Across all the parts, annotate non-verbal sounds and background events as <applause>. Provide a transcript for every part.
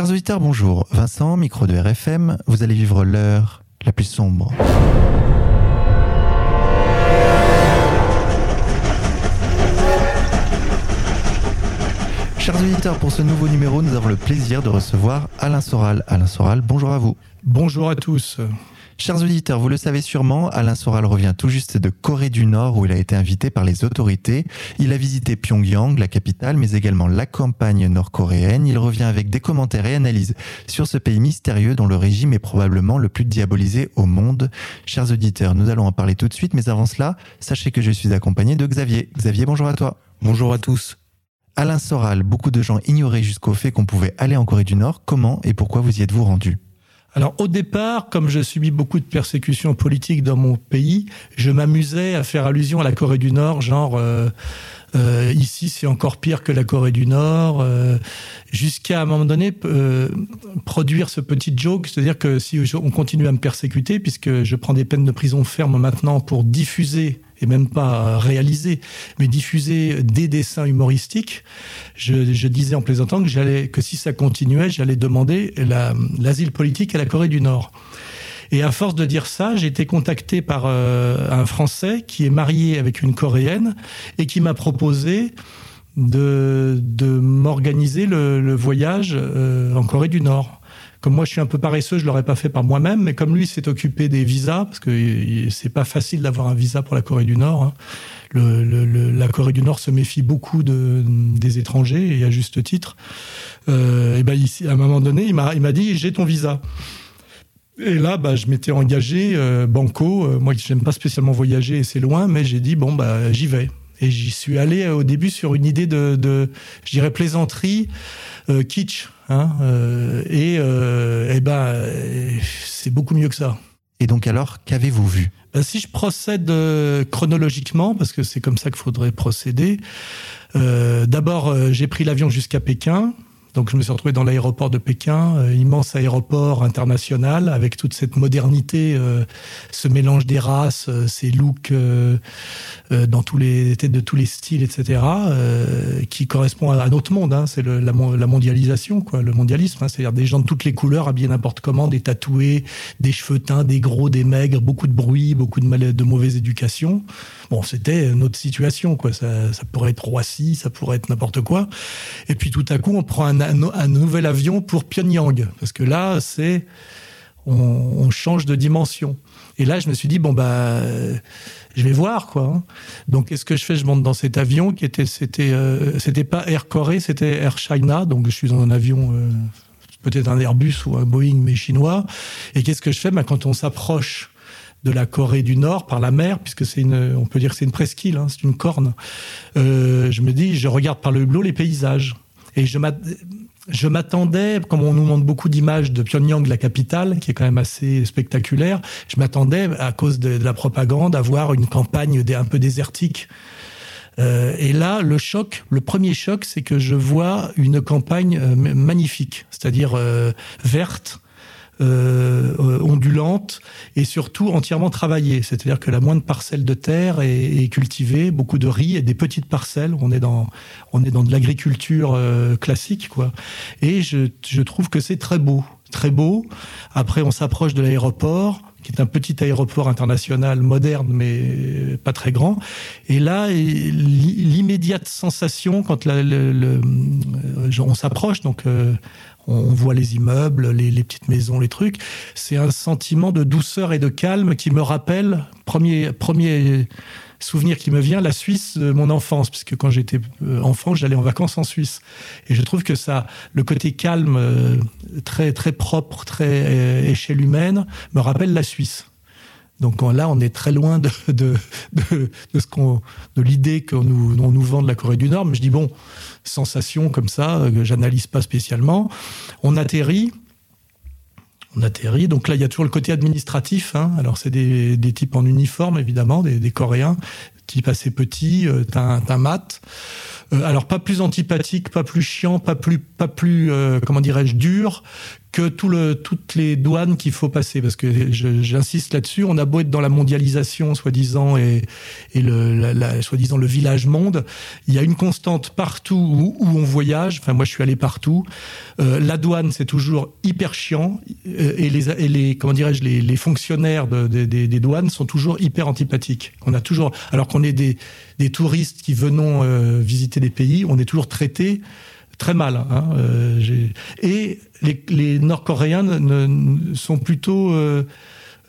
Chers auditeurs, bonjour. Vincent, micro de RFM, vous allez vivre l'heure la plus sombre. Chers auditeurs, pour ce nouveau numéro, nous avons le plaisir de recevoir Alain Soral. Alain Soral, bonjour à vous. Bonjour à tous. Chers auditeurs, vous le savez sûrement, Alain Soral revient tout juste de Corée du Nord où il a été invité par les autorités. Il a visité Pyongyang, la capitale, mais également la campagne nord-coréenne. Il revient avec des commentaires et analyses sur ce pays mystérieux dont le régime est probablement le plus diabolisé au monde. Chers auditeurs, nous allons en parler tout de suite, mais avant cela, sachez que je suis accompagné de Xavier. Xavier, bonjour à toi. Bonjour à tous. Alain Soral, beaucoup de gens ignoraient jusqu'au fait qu'on pouvait aller en Corée du Nord. Comment et pourquoi vous y êtes-vous rendu? Alors au départ, comme je subis beaucoup de persécutions politiques dans mon pays, je m'amusais à faire allusion à la Corée du Nord, genre euh, euh, ici c'est encore pire que la Corée du Nord, euh, jusqu'à un moment donné produire ce petit joke, c'est-à-dire que si on continue à me persécuter, puisque je prends des peines de prison ferme maintenant pour diffuser et même pas réaliser, mais diffuser des dessins humoristiques. Je, disais en plaisantant que si ça continuait, j'allais demander l'asile politique à la Corée du Nord. Et à force de dire ça, j'ai été contacté par euh, un Français qui est marié avec une Coréenne et qui m'a proposé de, m'organiser le, le, voyage euh, en Corée du Nord. Comme moi, je suis un peu paresseux, je l'aurais pas fait par moi-même, mais comme lui s'est occupé des visas, parce que c'est pas facile d'avoir un visa pour la Corée du Nord. Hein. La Corée du Nord se méfie beaucoup de, des étrangers et à juste titre. Euh, et ben ici, à un moment donné, il m'a il m'a dit j'ai ton visa. Et là, bah, je m'étais engagé euh, banco. Euh, moi, j'aime pas spécialement voyager et c'est loin, mais j'ai dit bon bah j'y vais. Et j'y suis allé euh, au début sur une idée de, de je dirais plaisanterie, euh, kitsch. Hein, euh, et, euh, et ben, c'est beaucoup mieux que ça. Et donc alors, qu'avez-vous vu? Ben, Si je procède chronologiquement, parce que c'est comme ça qu'il faudrait procéder, d'abord j'ai pris l'avion jusqu'à Pékin. Donc je me suis retrouvé dans l'aéroport de Pékin, euh, immense aéroport international avec toute cette modernité, euh, ce mélange des races, euh, ces looks euh, euh, dans tous les de tous les styles, etc., qui correspond à, à notre monde. Hein, c'est la, la, mondialisation, quoi, le mondialisme. Hein, C'est-à-dire des gens de toutes les couleurs, habillés n'importe comment, des tatoués, des cheveux teints, des gros, des maigres, beaucoup de bruit, beaucoup de, mal, de mauvaise éducation. Bon, c'était notre situation, quoi. Ça, ça pourrait être Roissy, ça pourrait être n'importe quoi. Et puis tout à coup, on prend un un, nouvel avion pour Pyongyang. Parce que là c'est on, on, change de dimension. Et là je me suis dit bon bah je vais voir quoi donc qu'est-ce que je fais? Je monte dans cet avion qui était c'était euh, c'était pas Air Corée c'était Air China. Donc je suis dans un avion euh, peut-être un Airbus ou un Boeing mais chinois. Et qu'est-ce que je fais? Bah, quand on s'approche de la Corée du Nord par la mer puisque c'est une on peut dire c'est une presqu'île hein, c'est une corne euh, je me dis je regarde par le hublot les paysages et je m'attendais, comme on nous montre beaucoup d'images de Pyongyang, la capitale, qui est quand même assez spectaculaire, je m'attendais, à cause de, la propagande, à voir une campagne un peu désertique. Euh, et là, le choc, le premier choc, c'est que je vois une campagne euh, magnifique, c'est-à-dire verte, euh, ondulante et surtout entièrement travaillée. C'est-à-dire que la moindre parcelle de terre est, cultivée, beaucoup de riz et des petites parcelles. On est dans, on est dans de l'agriculture euh, classique, quoi. Et je, je trouve que c'est très beau, très beau. Après, on s'approche de l'aéroport qui est un petit aéroport international moderne mais pas très grand et là l'immédiate sensation quand la, le, le, on s'approche donc euh, on voit les immeubles, les, petites maisons, les trucs. C'est un sentiment de douceur et de calme qui me rappelle premier premier souvenir qui me vient la Suisse de mon enfance. Puisque quand j'étais euh, enfant j'allais en vacances en Suisse. Et je trouve que ça le côté calme euh, très très propre très euh, échelle humaine me rappelle la Suisse donc là on est très loin de, de, de, ce qu'on de l'idée qu'on nous on nous vend de la Corée du Nord. Mais je dis bon sensation comme ça que j'analyse pas spécialement. On atterrit. On atterrit. Donc là il ya toujours le côté administratif hein. alors c'est des, des types en uniforme évidemment des, des coréens type assez petit euh, un mat. Euh, alors pas plus antipathique pas plus chiant pas plus pas plus euh, comment dirais-je dur que tout le, toutes les douanes qu'il faut passer. Parce que j'insiste là-dessus, on a beau être dans la mondialisation, soi-disant, et, le, la, soi-disant le village monde, il y a une constante partout où, où on voyage. Enfin, moi, je suis allé partout. Euh, la douane, c'est toujours hyper chiant, euh, et les, et les comment dirais-je, les, les fonctionnaires de, de, des douanes sont toujours hyper antipathiques. On a toujours, alors qu'on est des, des touristes qui venons euh, visiter des pays, on est toujours traités très mal. Hein, euh, et les, les Nord-Coréens ne, sont plutôt, euh,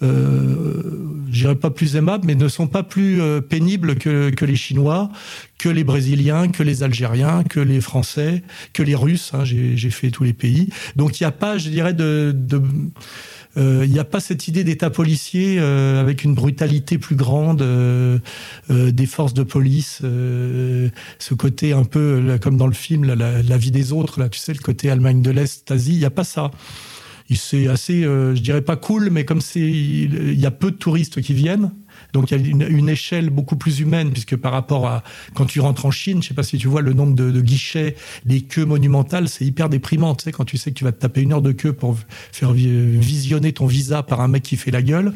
euh, pas plus aimables, mais ne sont pas plus euh, pénibles que, que, les Chinois, que les Brésiliens, que les Algériens, que les Français, que les Russes. Hein, J'ai fait tous les pays. Donc il n'y a pas, je dirais, de, de il euh, n'y a pas cette idée d'État policier euh, avec une brutalité plus grande euh, des forces de police, ce côté un peu comme dans le film la, vie des autres, là, tu sais, le côté Allemagne de l'Est, Asie, il n'y a pas ça. C'est assez, je dirais pas cool, mais comme c'est, il y a peu de touristes qui viennent, donc il y a une, une, échelle beaucoup plus humaine, puisque par rapport à quand tu rentres en Chine, je sais pas si tu vois le nombre de, de guichets, les queues monumentales, c'est hyper déprimant. Tu sais, quand tu sais que tu vas te taper une heure de queue pour faire visionner ton visa par un mec qui fait la gueule.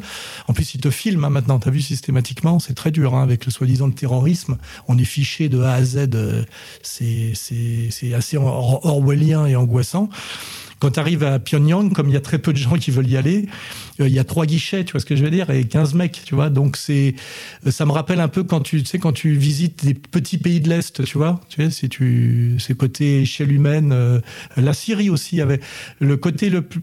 En plus, il te filme hein, maintenant. T'as vu systématiquement, c'est très dur hein, avec le soi-disant terrorisme. On est fiché de A à Z. Euh, c'est c'est assez orwellien et angoissant. Quand tu arrives à Pyongyang, comme il y a très peu de gens qui veulent y aller, euh, il y a trois guichets, tu vois ce que je veux dire, et 15 mecs, tu vois. Donc c'est, euh, ça me rappelle un peu quand tu, sais, quand tu visites des petits pays de l'Est, tu vois, tu sais, si tu, c'est côté échelle humaine, euh, la Syrie aussi avait le côté le plus,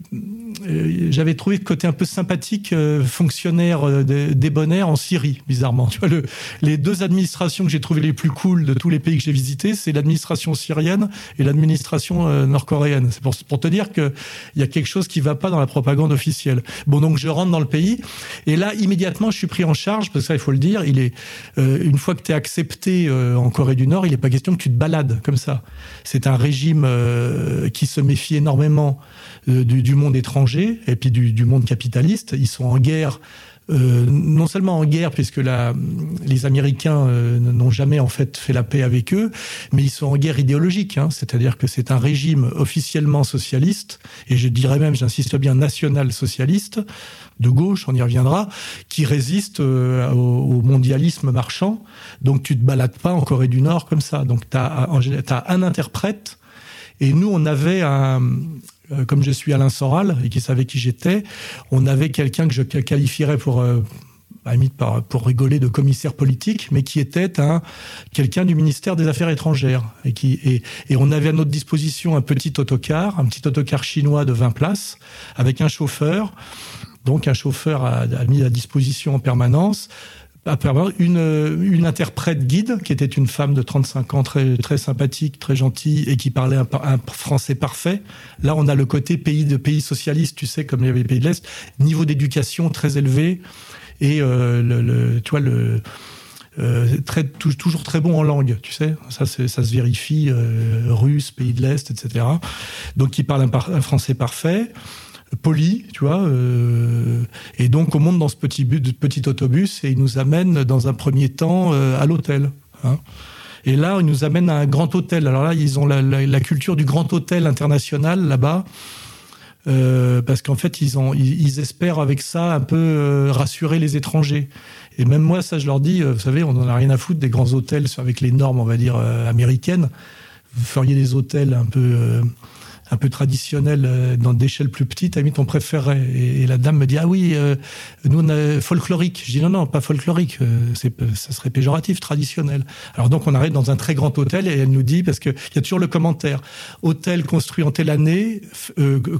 j'avais trouvé le côté un peu sympathique, euh, fonctionnaire débonnaire en Syrie, bizarrement. Tu vois, le, les deux administrations que j'ai trouvées les plus cool de tous les pays que j'ai visités, c'est l'administration syrienne et l'administration nord-coréenne. C'est pour te dire qu'il y a quelque chose qui va pas dans la propagande officielle. Bon, donc je rentre dans le pays et là immédiatement je suis pris en charge parce que ça il faut le dire il est euh, une fois que tu es accepté euh, en Corée du Nord il n'est pas question que tu te balades comme ça c'est un régime euh, qui se méfie énormément du, monde étranger et puis du monde capitaliste ils sont en guerre Euh, non seulement en guerre puisque la, les Américains euh, n'ont jamais en fait fait la paix avec eux, mais ils sont en guerre idéologique, c'est-à-dire que c'est un régime officiellement socialiste et je dirais même, j'insiste bien, national socialiste de gauche, on y reviendra, qui résiste euh, au, au mondialisme marchand. Donc tu te balades pas en Corée du Nord comme ça. Donc tu as un interprète et nous on avait un, euh, comme je suis Alain Soral et qui savait qui j'étais, on avait quelqu'un que je qualifierais pour euh, pour rigoler de commissaire politique, mais qui était un quelqu'un du ministère des Affaires étrangères et qui et, on avait à notre disposition un petit autocar, un petit autocar chinois de 20 places avec un chauffeur. Donc un chauffeur a mis à disposition en permanence une, une interprète guide qui était une femme de 35 ans très, très sympathique, très gentille et qui parlait un, un français parfait. Là, on a le côté pays de pays socialiste, tu sais, comme il y les pays de l'Est, niveau d'éducation très élevé et euh, le, le, tu vois, le, euh, très, toujours très bon en langue, tu sais, ça, ça se vérifie, euh, russe, pays de l'Est, etc. Donc, il parle un, un français parfait poli, tu vois. Euh, et donc, on monte dans ce petit, but, petit autobus et il nous amène dans un premier temps euh, à l'hôtel. Hein. Et là, il nous amène à un grand hôtel. Alors là, ils ont la, la, la culture du grand hôtel international là-bas. Euh, parce qu'en fait, ils, ont, ils, ils espèrent avec ça un peu euh, rassurer les étrangers. Et même moi, ça, je leur dis, euh, vous savez, on n'en a rien à foutre des grands hôtels avec les normes, on va dire, euh, américaines. Vous feriez des hôtels un peu. Un peu traditionnel euh, dans d'échelle plus petite, à mis ton préféré. Et, la dame me dit ah oui, euh, nous on a folklorique. Je dis non non pas folklorique, euh, c'est ça serait péjoratif, traditionnel. Alors donc on arrive dans un très grand hôtel et elle nous dit parce que il y a toujours le commentaire hôtel construit en telle année,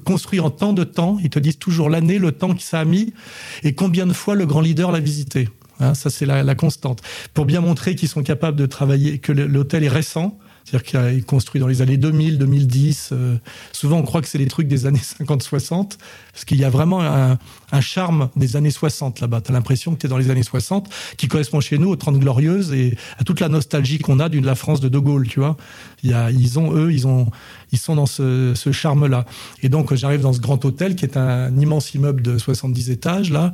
construit en tant de temps. Ils te disent toujours l'année, le temps qui ça a mis et combien de fois le grand leader l'a visité. Hein, ça c'est la constante pour bien montrer qu'ils sont capables de travailler que l'hôtel est récent c'est-à-dire qu'il construit dans les années 2000, 2010. Euh, souvent, on croit que c'est les trucs des années <laughs> 50-60, parce qu'il y a vraiment un, un charme des années 60 là-bas. Tu as l'impression que tu es dans les années 60, qui correspond chez nous aux 30 glorieuses et à toute la nostalgie qu'on a d'une la France de De Gaulle, tu vois. Il y a, ils ont, eux, ils, ont, ils sont dans ce, ce charme-là. Et donc, j'arrive dans ce grand hôtel qui est un immense immeuble de 70 étages, là,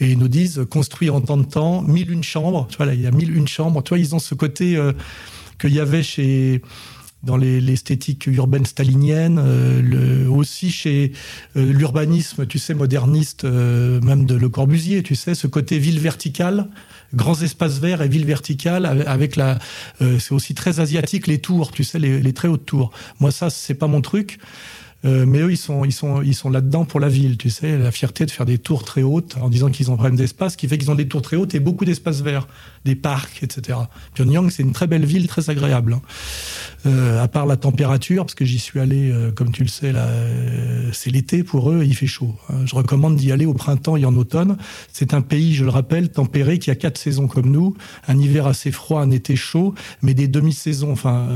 et ils nous disent, construit en temps de temps, mille une chambres. Tu vois, là, il y a mille une chambres. Tu vois, ils ont ce côté... Euh, qu'il y avait chez dans l'esthétique urbaine stalinienne, euh, aussi chez euh, l'urbanisme, tu sais, moderniste, euh, même de Le Corbusier, tu sais, ce côté ville verticale, grands espaces verts et ville verticale, avec la, c'est aussi très asiatique les tours, tu sais, les, les très hautes tours. Moi, ça, c'est pas mon truc. Euh, mais eux, ils sont, ils sont, ils sont là-dedans pour la ville, tu sais, la fierté de faire des tours très hautes en disant qu'ils ont un problème d'espace, qui fait qu'ils ont des tours très hautes et beaucoup d'espaces verts, des parcs, etc. Pyongyang, c'est une très belle ville, très agréable. Hein. Euh, à part la température, parce que j'y suis allé, euh, comme tu le sais, c'est l'été pour eux, il fait chaud. Hein. Je recommande d'y aller au printemps et en automne. C'est un pays, je le rappelle, tempéré, qui a quatre saisons comme nous, un hiver assez froid, un été chaud, mais des demi-saisons, enfin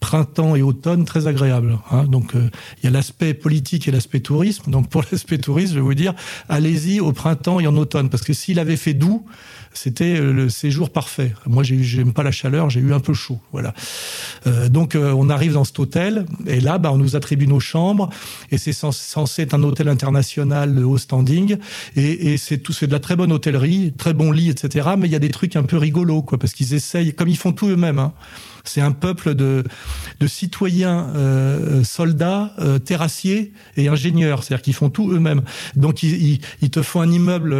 printemps et automne très agréable. Hein. Donc euh, il y a l'aspect politique et l'aspect tourisme. Donc pour <laughs> l'aspect tourisme, je vais vous dire, allez-y au printemps et en automne, parce que s'il avait fait doux, c'était euh, le séjour parfait. Moi, j'aime pas la chaleur, j'ai eu un peu chaud, voilà. Euh, donc, euh, on arrive dans cet hôtel et là, bah, on nous attribue nos chambres et c'est censé être un hôtel international de haut standing et, et c'est tout, c'est de la très bonne hôtellerie, très bon lit, etc. Mais il y a des trucs un peu rigolos, quoi, parce qu'ils essayent, comme ils font tout eux-mêmes. Hein, c'est un peuple de, de citoyens, euh, soldats, euh, terrassiers et ingénieurs. C'est-à-dire qu'ils font tout eux-mêmes. Donc ils, ils, ils, te font un immeuble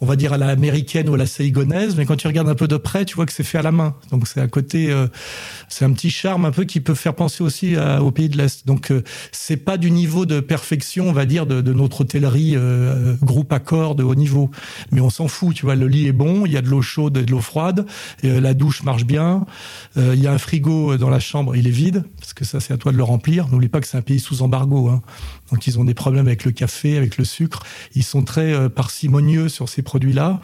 on va dire à la américaine ou à la saigonaise, mais quand tu regardes un peu de près, tu vois que c'est fait à la main. Donc c'est à côté, euh, c'est un petit charme un peu qui peut faire penser aussi au pays de l'Est. Donc euh, c'est pas du niveau de perfection, on va dire, de, notre hôtellerie euh, groupe accord de haut niveau, mais on s'en fout. Tu vois, le lit est bon, il y a de l'eau chaude et de l'eau froide, et, la douche marche bien, il y a un frigo dans la chambre, il est vide parce que ça c'est à toi de le remplir. N'oublie pas que c'est un pays sous embargo. Hein. Donc ils ont des problèmes avec le café, avec le sucre. Ils sont très euh, parcimonieux sur ces produits-là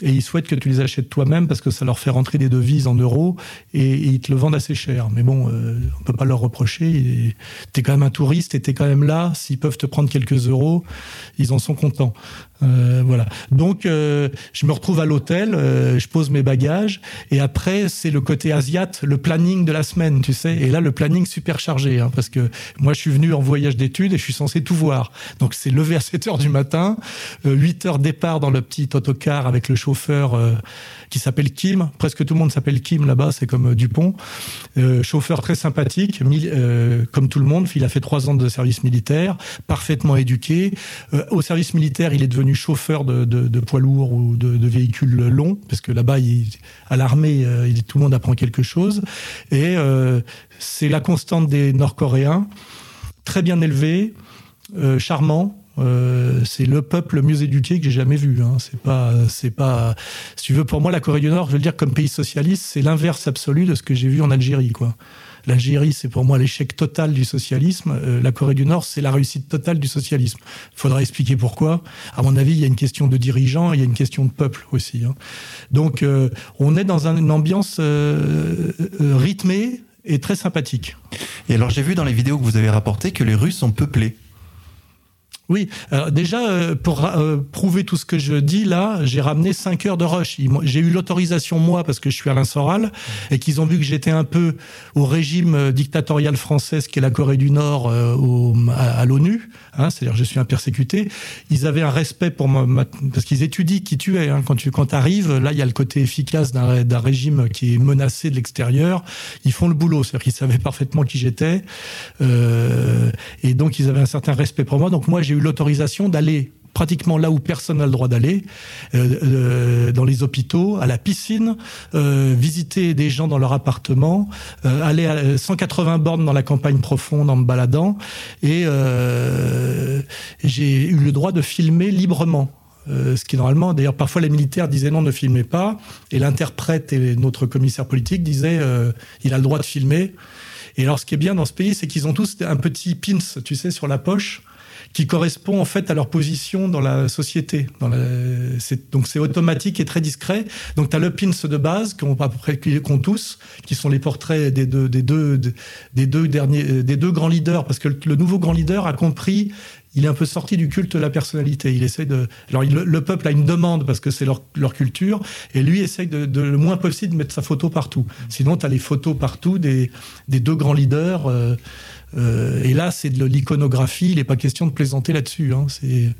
et ils souhaitent que tu les achètes toi-même parce que ça leur fait rentrer des devises en euros et, ils te le vendent assez cher. Mais bon, euh, on peut pas leur reprocher. T'es quand même un touriste et t'es quand même là. S'ils peuvent te prendre quelques euros, ils en sont contents. Euh, voilà. Donc, euh, je me retrouve à l'hôtel, euh, je pose mes bagages, et après, c'est le côté asiat, le planning de la semaine, tu sais. Et là, le planning super chargé, hein, parce que moi, je suis venu en voyage d'études et je suis censé tout voir. Donc, c'est levé à 7 heures du matin, 8 heures départ dans le petit autocar avec le chauffeur qui s'appelle Kim. Presque tout le monde s'appelle Kim là-bas, c'est comme euh, Dupont. Euh, chauffeur très sympathique, euh, comme tout le monde. Il a fait trois ans de service militaire, parfaitement éduqué. Euh, au service militaire, il est devenu chauffeur de, de, de poids lourds ou de, de, véhicules longs, parce que là-bas, à l'armée, tout le monde apprend quelque chose. Et c'est la constante des Nord-Coréens, très bien élevé, charmant euh, c'est le peuple le mieux éduqué que j'ai jamais vu. Hein. C'est pas, c'est pas. Si tu veux, pour moi, la Corée du Nord, je veux dire comme pays socialiste, c'est l'inverse absolu de ce que j'ai vu en Algérie, quoi. L'Algérie, c'est pour moi l'échec total du socialisme. Euh, la Corée du Nord, c'est la réussite totale du socialisme. Il faudra expliquer pourquoi. À mon avis, il y a une question de dirigeants, il y a une question de peuple aussi. Hein. Donc, euh, on est dans une ambiance rythmée et très sympathique. Et alors, j'ai vu dans les vidéos que vous avez rapportées que les Russes sont peuplés. Oui, alors déjà, euh, pour euh, prouver tout ce que je dis là, j'ai ramené 5 heures de rush. J'ai eu l'autorisation, moi, parce que je suis Alain Soral, et qu'ils ont vu que j'étais un peu au régime euh, dictatorial français, qui est la Corée du Nord, au, à, l'ONU, hein, c'est-à-dire je suis un persécuté. Ils avaient un respect pour moi, parce qu'ils étudient qui tu es. Hein. Quand tu quand arrives, là, il y a le côté efficace d'un régime qui est menacé de l'extérieur. Ils font le boulot, c'est-à-dire qu'ils savaient parfaitement qui j'étais. Euh, et donc, ils avaient un certain respect pour moi. Donc, moi, eu l'autorisation d'aller pratiquement là où personne n'a le droit d'aller, euh, euh, dans les hôpitaux, à la piscine, euh, visiter des gens dans leur appartement, aller à 180 bornes dans la campagne profonde en me baladant, et j'ai eu le droit de filmer librement. Ce qui normalement, d'ailleurs, parfois les militaires disaient non, ne filmez pas, et l'interprète et notre commissaire politique disaient il a le droit de filmer. Et alors, ce qui est bien dans ce pays, c'est qu'ils ont tous un petit pins, tu sais, sur la poche, qui correspond en fait à leur position dans la société. Donc c'est automatique et très discret. Donc tu as le pins de base qu'on qu'on tous, qui sont les portraits des deux, des deux, des deux derniers, des deux grands leaders, parce que le nouveau grand leader a compris il est un peu sorti du culte de la personnalité. Il essaie de. Alors, le, peuple a une demande parce que c'est leur, culture, et lui essaye de, de, le moins possible de mettre sa photo partout. Sinon, tu as les photos partout des, des deux grands leaders. Euh, et là, c'est de l'iconographie. Il n'est pas question de plaisanter là-dessus. Hein. C'est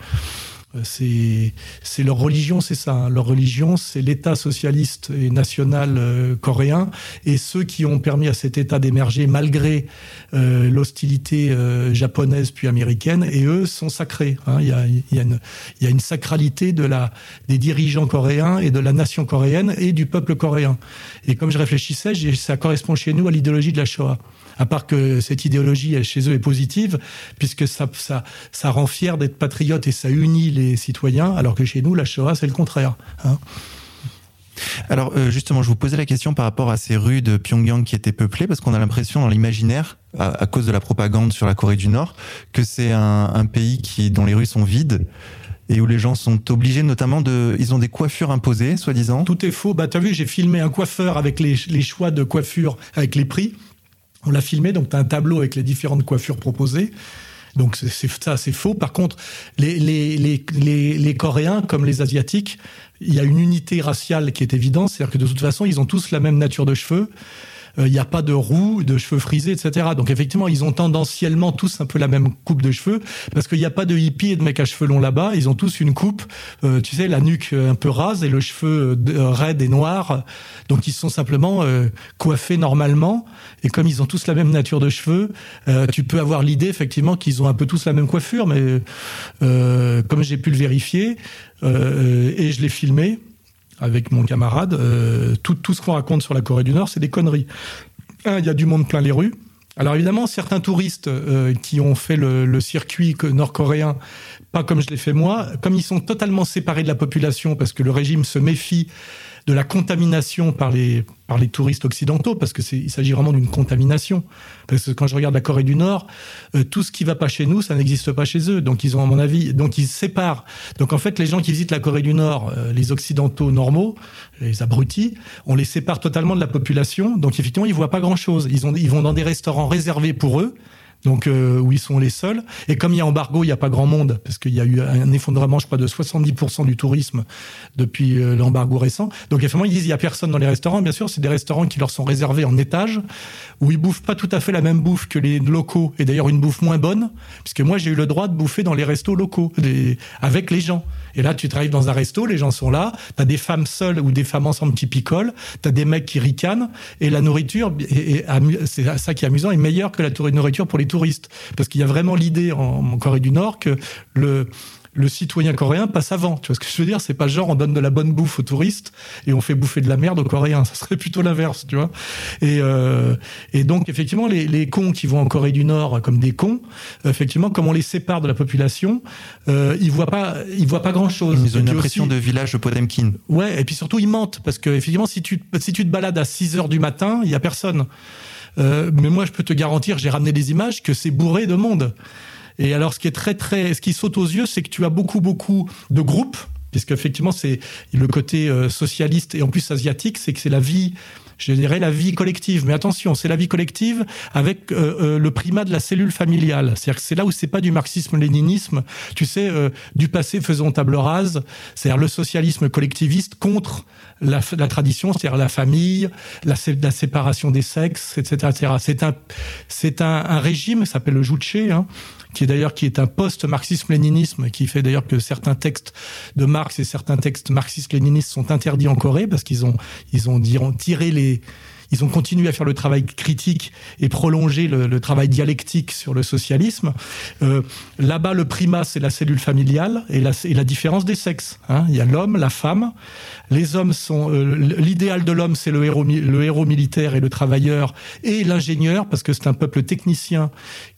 c'est c'est leur religion, c'est ça. Hein. Leur religion, c'est l'État socialiste et national euh, coréen, et ceux qui ont permis à cet État d'émerger malgré euh, l'hostilité euh, japonaise puis américaine. Et eux sont sacrés. Hein. Il, y a, y a y a une sacralité de la des dirigeants coréens et de la nation coréenne et du peuple coréen. Et comme je réfléchissais, ça correspond chez nous à l'idéologie de la Shoah à part que cette idéologie chez eux est positive, puisque ça, ça, ça rend fier d'être patriote et ça unit les citoyens, alors que chez nous, la Shoah, c'est le contraire. Hein. Alors euh, justement, je vous posais la question par rapport à ces rues de Pyongyang qui étaient peuplées, parce qu'on a l'impression dans l'imaginaire, à, cause de la propagande sur la Corée du Nord, que c'est un, pays qui, dont les rues sont vides et où les gens sont obligés notamment de... Ils ont des coiffures imposées, soi-disant. Tout est faux. Bah, tu as vu, j'ai filmé un coiffeur avec les, les choix de coiffure, avec les prix. On l'a filmé, donc tu as un tableau avec les différentes coiffures proposées. Donc c'est ça, c'est faux. Par contre, les, les, les, les, Coréens, comme les Asiatiques, il y a une unité raciale qui est évidente, c'est-à-dire que de toute façon, ils ont tous la même nature de cheveux. Euh, il n'y a pas de roux, de cheveux frisés, etc. Donc effectivement, ils ont tendanciellement tous un peu la même coupe de cheveux, parce qu'il n'y a pas de hippies et de mecs à cheveux longs là-bas. Ils ont tous une coupe, euh, tu sais, la nuque euh, un peu rase et le cheveu raide et noir. Donc ils sont simplement coiffés normalement. Et comme ils ont tous la même nature de cheveux, tu peux avoir l'idée effectivement qu'ils ont un peu tous la même coiffure, mais comme j'ai pu le vérifier et je l'ai filmé, avec mon camarade, euh, tout, tout ce qu'on raconte sur la Corée du Nord, c'est des conneries. Un, il y a du monde plein les rues. Alors évidemment, certains touristes euh, qui ont fait le, le circuit nord-coréen, pas comme je l'ai fait moi, comme ils sont totalement séparés de la population parce que le régime se méfie de la contamination par les, par les touristes occidentaux, parce que il s'agit vraiment d'une contamination. Parce que quand je regarde la Corée du Nord, euh, tout ce qui va pas chez nous, ça n'existe pas chez eux. Donc ils ont, à mon avis, donc ils séparent. Donc en fait, les gens qui visitent la Corée du Nord, euh, les occidentaux normaux, les abrutis, on les sépare totalement de la population. Donc effectivement, ils voient pas grand chose. Ils, ont, ils vont dans des restaurants réservés pour eux donc euh, où ils sont les seuls. Et comme il y a embargo, il n'y a pas grand monde, parce qu'il y a eu un effondrement, je crois, de 70% du tourisme depuis euh, l'embargo récent. Donc effectivement, ils disent il n'y a personne dans les restaurants. Bien sûr, c'est des restaurants qui leur sont réservés en étage, où ils bouffent pas tout à fait la même bouffe que les locaux, et d'ailleurs une bouffe moins bonne, puisque moi j'ai eu le droit de bouffer dans les restos locaux, avec les gens. Et là, tu travailles dans un resto, les gens sont là, tu as des femmes seules ou des femmes ensemble qui picolent, tu as des mecs qui ricanent, et la nourriture, c'est ça qui est amusant, est meilleure que la nourriture pour les touristes. Parce qu'il y a vraiment l'idée en Corée du Nord que le le citoyen coréen passe avant. Tu vois ce que je veux dire? C'est pas genre on donne de la bonne bouffe aux touristes et on fait bouffer de la merde aux Coréens. Ça serait plutôt l'inverse, tu vois. Et, euh, et donc effectivement, les, les cons qui vont en Corée du Nord comme des cons, effectivement, comme on les sépare de la population, euh, ils voient pas, ils voient pas grand chose. Ils ont une impression de village de Potemkin. Ouais, et puis surtout ils mentent parce que effectivement, si tu si tu te balades à 6 heures du matin, il y a personne. Euh, mais moi, je peux te garantir, j'ai ramené des images que c'est bourré de monde. Et alors, ce qui est très, très, ce qui saute aux yeux, c'est que tu as beaucoup, beaucoup de groupes, puisque effectivement, c'est le côté euh, socialiste et en plus asiatique, c'est que c'est la vie je dirais la vie collective. Mais attention, c'est la vie collective avec euh, euh, le primat de la cellule familiale. C'est-à-dire que c'est là où c'est pas du marxisme-léninisme. Tu sais, du passé faisons table rase. C'est-à-dire le socialisme collectiviste contre la, tradition, c'est-à-dire la famille, la, séparation des sexes, etc.. C'est un, un, régime, s'appelle le Juche, hein, qui est d'ailleurs qui est un post-marxisme-léninisme, qui fait d'ailleurs que certains textes de Marx et certains textes marxistes-léninistes sont interdits en Corée parce qu'ils ont ils ont diront, tiré les ils ont continué à faire le travail critique et prolonger le, le travail dialectique sur le socialisme. Euh, Là-bas, le primat, c'est la cellule familiale et la, et la différence des sexes. Hein. Il y a l'homme, la femme. Les hommes sont euh, l'idéal de l'homme, c'est le héros, le héros militaire et le travailleur et l'ingénieur, parce que c'est un peuple technicien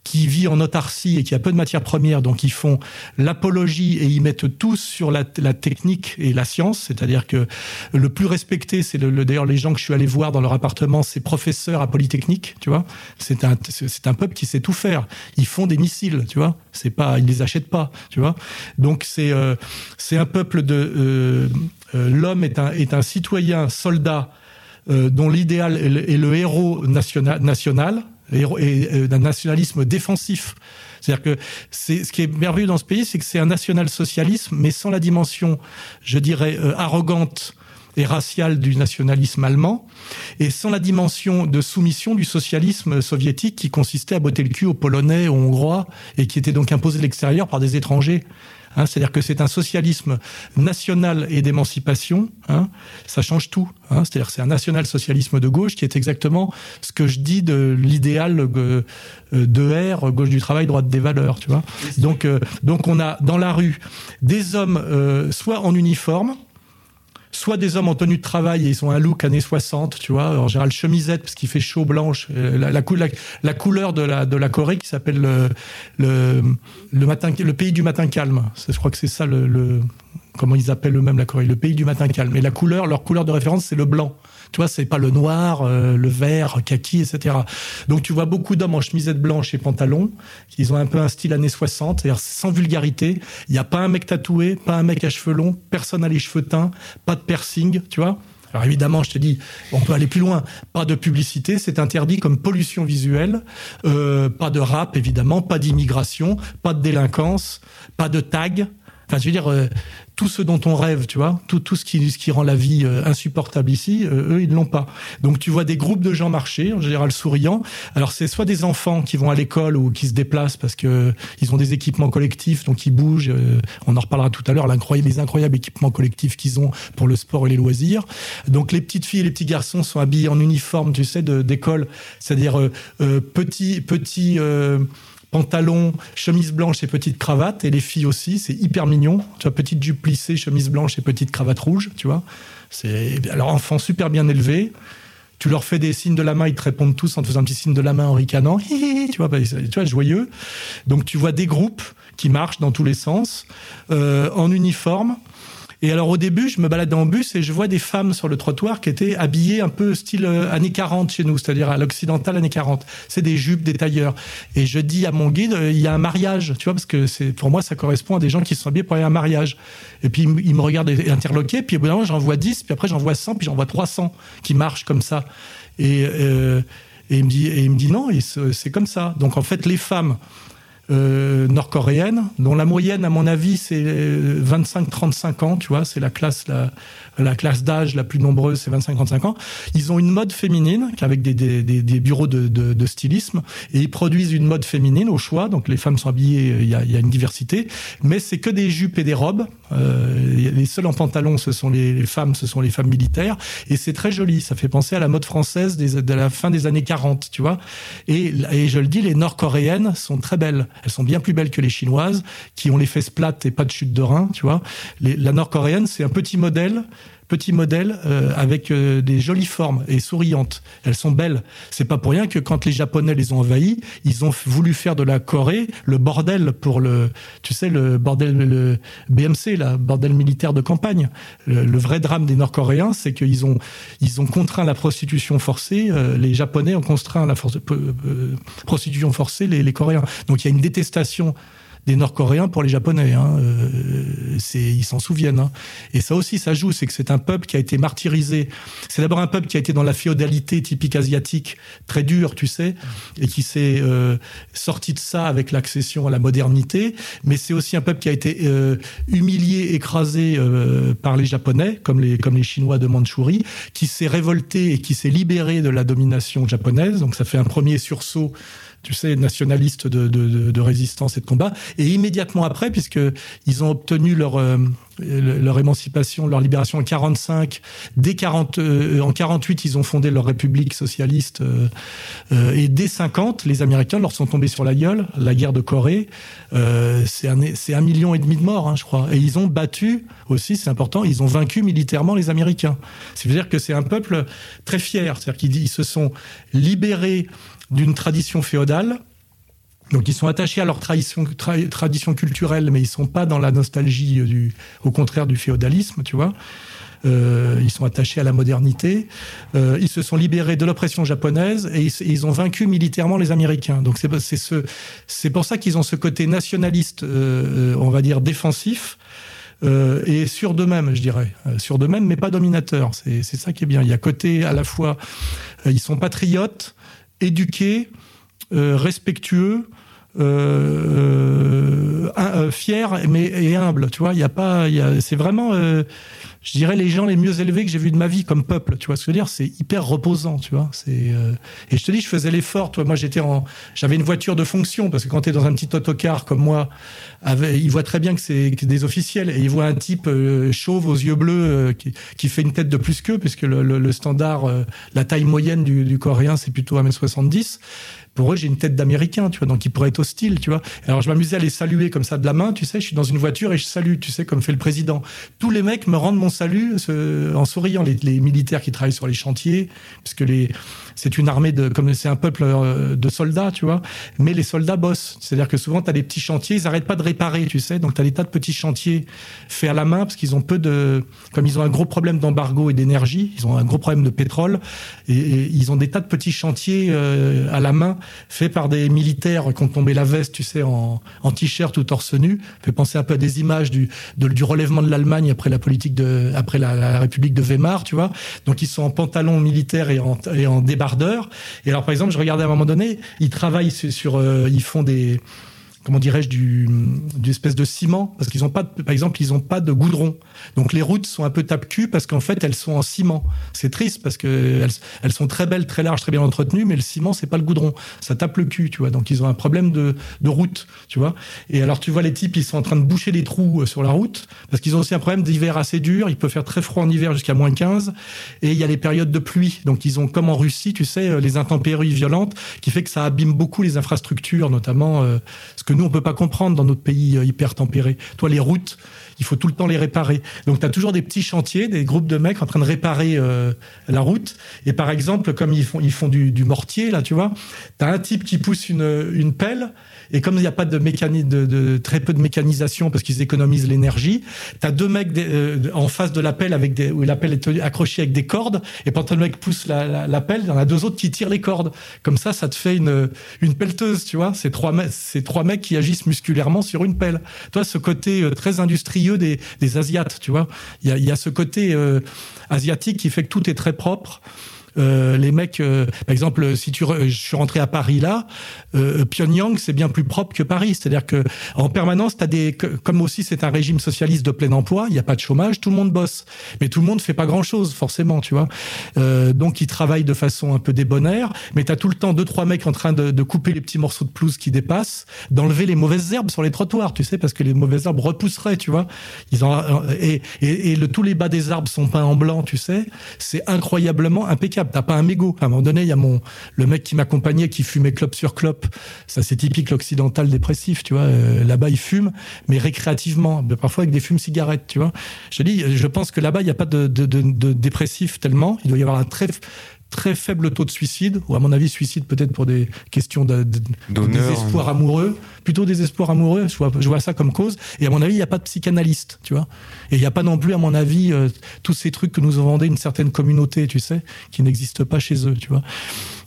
qui vit en autarcie et qui a peu de matières premières, donc ils font l'apologie et ils mettent tous sur la, la technique et la science, c'est-à-dire que le plus respecté, c'est le, d'ailleurs les gens que je suis allé voir dans leur appartement, c'est professeurs à Polytechnique, tu vois. C'est un, c'est un peuple qui sait tout faire. Ils font des missiles, tu vois. C'est pas, ils les achètent pas, tu vois. Donc c'est, euh, c'est un peuple de, euh, euh, l'homme est un, est un citoyen soldat euh, dont l'idéal est, est, le héros national, national et d'un nationalisme défensif. C'est-à-dire que c'est ce qui est merveilleux dans ce pays, c'est que c'est un national-socialisme, mais sans la dimension, je dirais, euh, arrogante et raciale du nationalisme allemand, et sans la dimension de soumission du socialisme soviétique qui consistait à botter le cul aux Polonais, aux Hongrois, et qui était donc imposé de l'extérieur par des étrangers. Hein, C'est-à-dire que c'est un socialisme national et d'émancipation. Hein, ça change tout. Hein, C'est-à-dire c'est un national-socialisme de gauche qui est exactement ce que je dis de l'idéal euh, de R, gauche du travail, droite des valeurs. Tu vois. Donc, euh, donc on a dans la rue des hommes euh, soit en uniforme, soit des hommes en tenue de travail et ils ont un look années 60, tu vois, en général chemisette parce qu'il fait chaud blanche, euh, la, couleur de la, Corée qui s'appelle le, le pays du matin calme. Je crois que c'est ça le, le, comment ils appellent eux-mêmes la Corée, le pays du matin calme. Et la couleur, leur couleur de référence, c'est le blanc. Tu vois, c'est pas le noir, euh, le vert, kaki, etc. Donc tu vois beaucoup d'hommes en chemisette blanche et pantalon. Ils ont un peu un style années 60, c'est-à-dire sans vulgarité. Il n'y a pas un mec tatoué, pas un mec à cheveux longs, personne n'a les cheveux teints, pas de piercing, tu vois. Alors évidemment, je te dis, on peut aller plus loin. Pas de publicité, c'est interdit comme pollution visuelle. Euh, pas de rap, évidemment, pas d'immigration, pas de délinquance, pas de tag. Enfin, je veux dire, euh, tout ce dont on rêve, tu vois, tout, tout ce, qui, ce qui rend la vie euh, insupportable ici, euh, eux, ils l'ont pas. Donc, tu vois des groupes de gens marcher, en général souriants. Alors, c'est soit des enfants qui vont à l'école ou qui se déplacent parce que ils ont des équipements collectifs, donc ils bougent. Euh, on en reparlera tout à l'heure, les incroyables équipements collectifs qu'ils ont pour le sport et les loisirs. Donc, les petites filles et les petits garçons sont habillés en uniforme, tu sais, d'école, c'est-à-dire euh, petit, petit pantalon, chemise blanche et petite cravate, et les filles aussi, c'est hyper mignon. Tu vois, petite jupe plissée, chemise blanche et petite cravate rouge, tu vois. C'est alors enfants super bien élevés. Tu leur fais des signes de la main, ils te répondent tous en te faisant un petit signe de la main en ricanant. tu vois, tu vois, joyeux. Donc tu vois des groupes qui marchent dans tous les sens, euh, en uniforme. Et alors au début, je me baladais en bus et je vois des femmes sur le trottoir qui étaient habillées un peu style euh, années 40 chez nous, c'est-à-dire à, l'occidental années 40. C'est des jupes, des tailleurs. Et je dis à mon guide, euh, il y a un mariage, tu vois, parce que pour moi ça correspond à des gens qui sont habillés pour aller à un mariage. Et puis il me regarde interloqué, puis au bout d'un moment j'en vois 10, puis après j'en vois 100, puis j'en vois 300 qui marchent comme ça. Euh, et il me dit, et il me dit non, c'est comme ça. Donc en fait les femmes euh, nord-coréenne, dont la moyenne, à mon avis, c'est 25-35 ans, tu vois, c'est la classe, la, la classe d'âge la plus nombreuse, c'est 25-35 ans. Ils ont une mode féminine, avec des, bureaux de, stylisme, et ils produisent une mode féminine au choix, donc les femmes sont habillées, il y a, il y a une diversité, mais c'est que des jupes et des robes. Euh, les seuls en pantalon, ce sont les, femmes, ce sont les femmes militaires, et c'est très joli, ça fait penser à la mode française de la fin des années 40, tu vois. Et, je le dis, les nord-coréennes sont très belles. Elles sont bien plus belles que les chinoises, qui ont les fesses plates et pas de chute de rein, tu vois. La nord-coréenne, c'est un petit modèle petit modèle euh, avec euh, des jolies formes et souriantes. Elles sont belles. C'est pas pour rien que quand les Japonais les ont envahis, ils ont voulu faire de la Corée le bordel pour le, tu sais, le bordel, le BMC, la bordel militaire de campagne. Le, vrai drame des Nord-Coréens, c'est qu'ils ont, ils ont contraint la prostitution forcée. Euh, les Japonais ont contraint la prostitution forcée les, les Coréens. Donc il y a une détestation des Nord-Coréens pour les Japonais. Hein. Euh, ils s'en souviennent. Hein. Et ça aussi, ça joue. C'est que c'est un peuple qui a été martyrisé. C'est d'abord un peuple qui a été dans la féodalité typique asiatique, très dure, tu sais, et qui s'est euh, sorti de ça avec l'accession à la modernité. Mais c'est aussi un peuple qui a été euh, humilié, écrasé euh, par les Japonais, comme les, comme les Chinois de Mandchourie, qui s'est révolté et qui s'est libéré de la domination japonaise. Donc ça fait un premier sursaut tu sais, nationalistes de, résistance et de combat. Et immédiatement après, puisque ils ont obtenu leur euh, émancipation, leur libération en 45, dès 40, euh, en 48, ils ont fondé leur république socialiste. Euh, euh, et dès 50, les Américains leur sont tombés sur la gueule. La guerre de Corée, c'est un, c'est un million et demi de morts, hein, je crois. Et ils ont battu aussi, c'est important, ils ont vaincu militairement les Américains. C'est-à-dire que c'est un peuple très fier. C'est-à-dire qu'ils se sont libérés d'une tradition féodale. Donc ils sont attachés à leur tradition, tra tradition culturelle, mais ils sont pas dans la nostalgie du, au contraire du féodalisme, tu vois. Euh, ils sont attachés à la modernité. Euh, ils se sont libérés de l'oppression japonaise et ils, ont vaincu militairement les Américains. Donc c'est ce, pour ça qu'ils ont ce côté nationaliste, euh, on va dire défensif. Euh, et sûr d'eux-mêmes, je dirais, euh, sûr d'eux-mêmes, mais pas dominateurs. C'est ça qui est bien. Il y a côté à la fois, euh, ils sont patriotes, éduqués, euh, respectueux, euh, euh, fier mais et humble. Tu vois, il y a pas, c'est vraiment, je dirais, les gens les mieux élevés que j'ai vus de ma vie comme peuple. Tu vois ce que je veux dire C'est hyper reposant. Tu vois. C'est et je te dis, je faisais l'effort. Toi, moi, j'étais en, j'avais une voiture de fonction parce que quand tu es dans un petit autocar comme moi, avec, il voit très bien que c'est des officiels et il voit un type chauve aux yeux bleus qui, qui, fait une tête de plus qu'eux puisque le, le, le standard, la taille moyenne du, du coréen, c'est plutôt 1m70 pour eux, j'ai une tête d'américain, tu vois, donc ils pourraient être hostiles, tu vois. Alors je m'amusais à les saluer comme ça de la main, tu sais, je suis dans une voiture et je salue, tu sais, comme fait le président. Tous les mecs me rendent mon salut en souriant, les, les militaires qui travaillent sur les chantiers, puisque les c'est une armée de, comme c'est un peuple euh, de soldats, tu vois. Mais les soldats bossent. C'est-à-dire que souvent, tu as des petits chantiers, ils arrêtent pas de réparer, tu sais. Donc, tu as des tas de petits chantiers faits à la main parce qu'ils ont peu de, comme ils ont un gros problème d'embargo et d'énergie, ils ont un gros problème de pétrole et, ils ont des tas de petits chantiers euh, à la main faits par des militaires qui ont tombé la veste, tu sais, en, t-shirt ou torse nu. Fait penser un peu à des images du, du relèvement de l'Allemagne après la politique de, après la, République de Weimar, tu vois. Donc, ils sont en pantalon militaire et en, et en et alors, par exemple, je regardais à un moment donné, ils travaillent sur, euh, ils font des, comment dirais-je, du, du espèce de ciment, parce qu'ils ont pas, par exemple, ils ont pas de goudron. Donc les routes sont un peu tape-cul parce qu'en fait elles sont en ciment. C'est triste parce que elles, elles, sont très belles, très larges, très bien entretenues, mais le ciment c'est pas le goudron, ça tape le cul, tu vois. Donc ils ont un problème de, de route, tu vois. Et alors tu vois les types, ils sont en train de boucher les trous euh, sur la route parce qu'ils ont aussi un problème d'hiver assez dur. Il peut faire très froid en hiver jusqu'à moins 15 et il y a les périodes de pluie. Donc ils ont comme en Russie, tu sais, euh, les intempéries violentes qui fait que ça abîme beaucoup les infrastructures, notamment euh, ce que nous on peut pas comprendre dans notre pays hyper tempéré. Toi les routes il faut tout le temps les réparer. Donc tu as toujours des petits chantiers, des groupes de mecs en train de réparer euh, la route. Et par exemple, comme ils font, ils font du, mortier, là, tu vois, tu as un type qui pousse une, une pelle et comme il n'y a pas de, mécanique, de, très peu de mécanisation parce qu'ils économisent l'énergie, tu as deux mecs euh, en face de l'appel avec des, où l'appel est accroché avec des cordes. Et pendant le mec pousse l'appel, la, il y en a deux autres qui tirent les cordes. Comme ça, ça te fait une, une pelleteuse, tu vois. C'est trois, trois mecs qui agissent musculairement sur une pelle. Toi, ce côté euh, très des, des Asiates, tu vois. Il y a, y a ce côté euh, asiatique qui fait que tout est très propre. Euh, les mecs, euh, par exemple, si tu, je suis rentré à Paris là, euh, Pyongyang c'est bien plus propre que Paris. C'est-à-dire que en permanence, t'as des, comme aussi c'est un régime socialiste de plein emploi, il n'y a pas de chômage, tout le monde bosse, mais tout le monde fait pas grand-chose forcément, tu vois. donc ils travaillent de façon un peu débonnaire, mais t'as tout le temps deux trois mecs en train de, de couper les petits morceaux de pelouse qui dépassent, d'enlever les mauvaises herbes sur les trottoirs, tu sais, parce que les mauvaises herbes repousseraient, tu vois. Ils ont, et, et, et le, tous les bas des arbres sont peints en blanc, tu sais. C'est incroyablement impeccable. T'as pas un mégot. À un moment donné, il y a mon le mec qui m'accompagnait qui fumait clope sur clope. Ça, c'est typique l'occidental dépressif, tu vois. Euh, là-bas, il fume, mais récréativement, parfois avec des fumes cigarettes, tu vois. Je dis, je pense que là-bas, il n'y a pas de, de dépressif tellement. Il doit y avoir un très très faible taux de suicide, ou à mon avis suicide peut-être pour des questions de, de, de désespoir amoureux, plutôt désespoir amoureux, je vois, je vois ça comme cause, et à mon avis il n'y a pas de psychanalyste, tu vois, et il n'y a pas non plus à mon avis euh, tous ces trucs que nous ont vendés une certaine communauté, tu sais, qui n'existent pas chez eux, tu vois.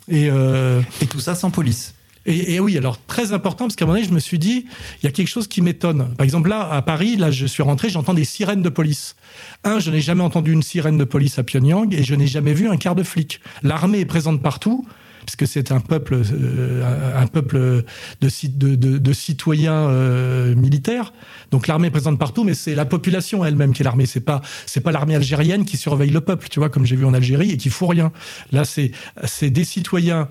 Et, euh, et tout ça sans police et, oui, alors très important, parce qu'à un moment donné, je me suis dit, il y a quelque chose qui m'étonne. Par exemple, là, à Paris, là, je suis rentré, j'entends des sirènes de police. Un, je n'ai jamais entendu une sirène de police à Pyongyang et je n'ai jamais vu un quart de flic. L'armée est présente partout, puisque c'est un peuple, euh, un peuple de citoyens euh, militaires. Donc l'armée est présente partout, mais c'est la population elle-même qui est l'armée. C'est pas, c'est pas l'armée algérienne qui surveille le peuple, tu vois, comme j'ai vu en Algérie et qui fout rien. Là, c'est, c'est des citoyens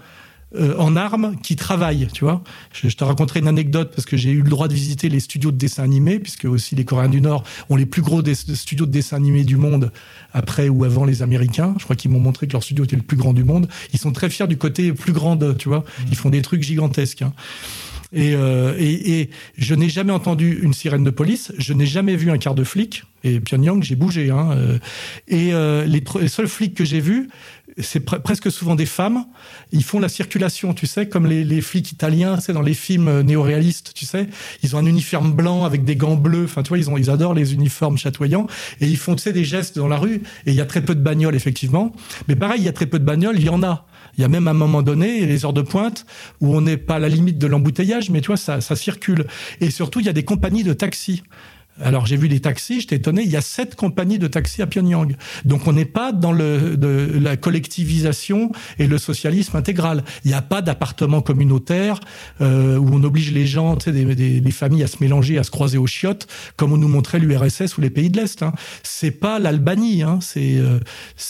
euh, en armes qui travaillent, tu vois. Je, je, te raconterai une anecdote parce que j'ai eu le droit de visiter les studios de dessin animé, puisque aussi les Coréens du Nord ont les plus gros des, studios de dessin animé du monde, après ou avant les Américains. Je crois qu'ils m'ont montré que leur studio était le plus grand du monde. Ils sont très fiers du côté plus grand, de, tu vois. Ils font des trucs gigantesques. Hein. Et, euh, et, et, je n'ai jamais entendu une sirène de police, je n'ai jamais vu un quart de flic. Et Pyongyang, j'ai bougé. Hein, euh, et euh, les, les, seuls flics que j'ai vus, c'est pre presque souvent des femmes. Ils font la circulation, tu sais, comme les, flics italiens, c'est dans les films euh, néoréalistes, tu sais. Ils ont un uniforme blanc avec des gants bleus. Enfin, tu vois, ils adorent les uniformes chatoyants et ils font, tu sais, des gestes dans la rue. Et il y a très peu de bagnoles, effectivement. Mais pareil, il y a très peu de bagnoles. Il y en a. Il y a même un moment donné, les heures de pointe, où on n'est pas à la limite de l'embouteillage, mais tu vois, ça, ça circule. Et surtout, il y a des compagnies de taxis. Alors j'ai vu les taxis, j'étais étonné, il y a sept compagnies de taxis à Pyongyang. Donc on n'est pas dans le, de, la collectivisation et le socialisme intégral. Il n'y a pas d'appartement communautaire euh, où on oblige les gens, sais, des, les familles à se mélanger, à se croiser aux chiottes, comme on nous montrait l'URSS ou les pays de l'Est. Hein. C'est pas l'Albanie. Hein. C'est, euh.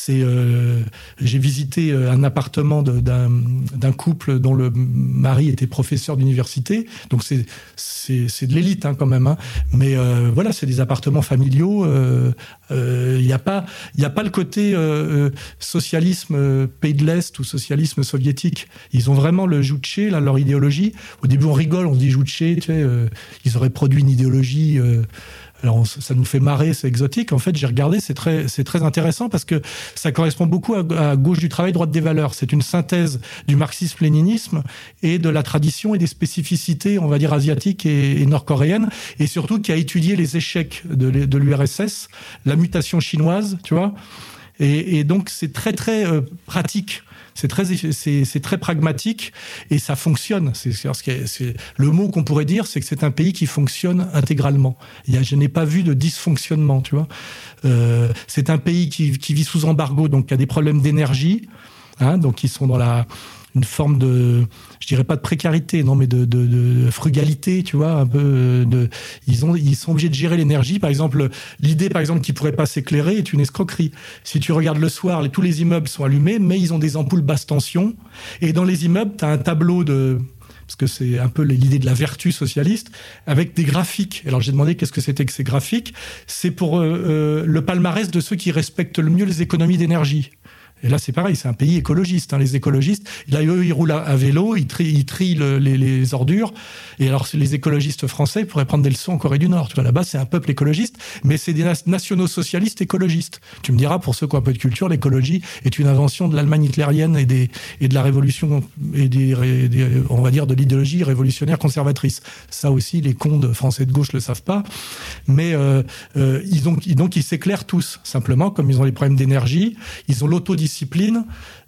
Euh, j'ai visité euh, un appartement d'un, couple dont le mari était professeur d'université. Donc c'est de l'élite hein, quand même. Hein. Mais euh, voilà, c'est des appartements familiaux. Il euh, n'y euh, a pas, il a pas le côté euh, socialisme pays de l'Est ou socialisme soviétique. Ils ont vraiment le juche, là, leur idéologie. Au début, on rigole, on dit juche, tu sais, ils auraient produit une idéologie alors ça nous fait marrer, c'est exotique. En fait, j'ai regardé, c'est très, c'est très intéressant parce que ça correspond beaucoup à, gauche du travail, droite des valeurs. C'est une synthèse du marxisme-léninisme et de la tradition et des spécificités, on va dire asiatiques et, nord-coréennes, et surtout qui a étudié les échecs de l'URSS, la mutation chinoise, tu vois. Et, donc c'est très très euh, pratique c'est très, c'est très pragmatique et ça fonctionne. C'est le mot qu'on pourrait dire, c'est que c'est un pays qui fonctionne intégralement. Il y a, je n'ai pas vu de dysfonctionnement, tu vois. Euh, c'est un pays qui, qui, vit sous embargo, donc qui a des problèmes d'énergie, hein, donc ils sont dans la une forme de, je dirais pas de précarité, non, mais de, de, de frugalité, tu vois, un peu de, ils ont, ils sont obligés de gérer l'énergie. Par exemple, l'idée, par exemple, qu'ils pourraient pas s'éclairer est une escroquerie. Si tu regardes le soir, tous les immeubles sont allumés, mais ils ont des ampoules basse tension. Et dans les immeubles, tu as un tableau de, parce que c'est un peu l'idée de la vertu socialiste, avec des graphiques. Alors j'ai demandé qu'est-ce que c'était que ces graphiques. C'est pour euh, euh, le palmarès de ceux qui respectent le mieux les économies d'énergie. Et là, c'est pareil, c'est un pays écologiste. Hein, les écologistes, là, eux, ils roulent à, vélo, ils trient, ils trient les, ordures. Et alors, les écologistes français pourraient prendre des leçons en Corée du Nord. Tu vois, là-bas, c'est un peuple écologiste, mais c'est des nationaux socialistes écologistes. Tu me diras, pour ceux qui ont un peu de culture, l'écologie est une invention de l'Allemagne hitlérienne et, des, et de la révolution, et des, on va dire, de l'idéologie révolutionnaire conservatrice. Ça aussi, les cons de français de gauche le savent pas. Mais euh, euh, ils ont, donc, ils s'éclairent tous. Simplement, comme ils ont des problèmes d'énergie, ils ont l'autodiscipline discipline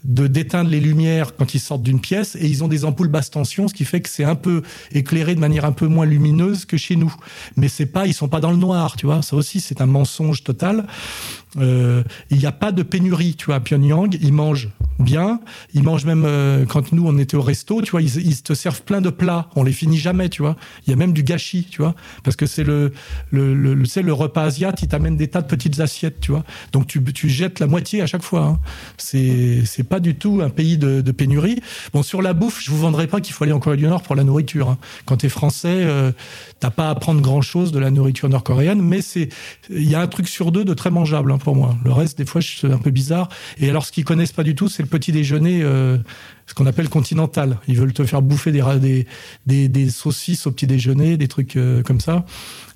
de d'éteindre les lumières quand ils sortent d'une pièce et ils ont des ampoules basse tension, ce qui fait que c'est un peu éclairé de manière un peu moins lumineuse que chez nous. Mais c'est pas, ils sont pas dans le noir, tu vois. Ça aussi, c'est un mensonge total. Euh, il n'y a pas de pénurie, tu vois, à Pyongyang. Ils mangent bien. Ils mangent même euh, quand nous on était au resto, tu vois, ils, te servent plein de plats. On les finit jamais, tu vois. Il y a même du gâchis, tu vois, parce que c'est le le le, le repas asiatique, ils t'amènent des tas de petites assiettes, tu vois. Donc tu tu jettes la moitié à chaque fois. Hein. C'est c'est pas du tout un pays de, pénurie. Bon, sur la bouffe, je vous vendrai pas qu'il faut aller en Corée du Nord pour la nourriture. Hein. Quand tu es français, euh, t'as pas à apprendre grand chose de la nourriture nord-coréenne, mais c'est il y a un truc sur deux de très mangeable hein, pour moi. Le reste, des fois, c'est un peu bizarre. Et alors, ce qu'ils connaissent pas du tout, c'est le petit déjeuner. Euh, ce qu'on appelle continental. Ils veulent te faire bouffer des, des, des, des saucisses au petit déjeuner, des trucs euh, comme ça.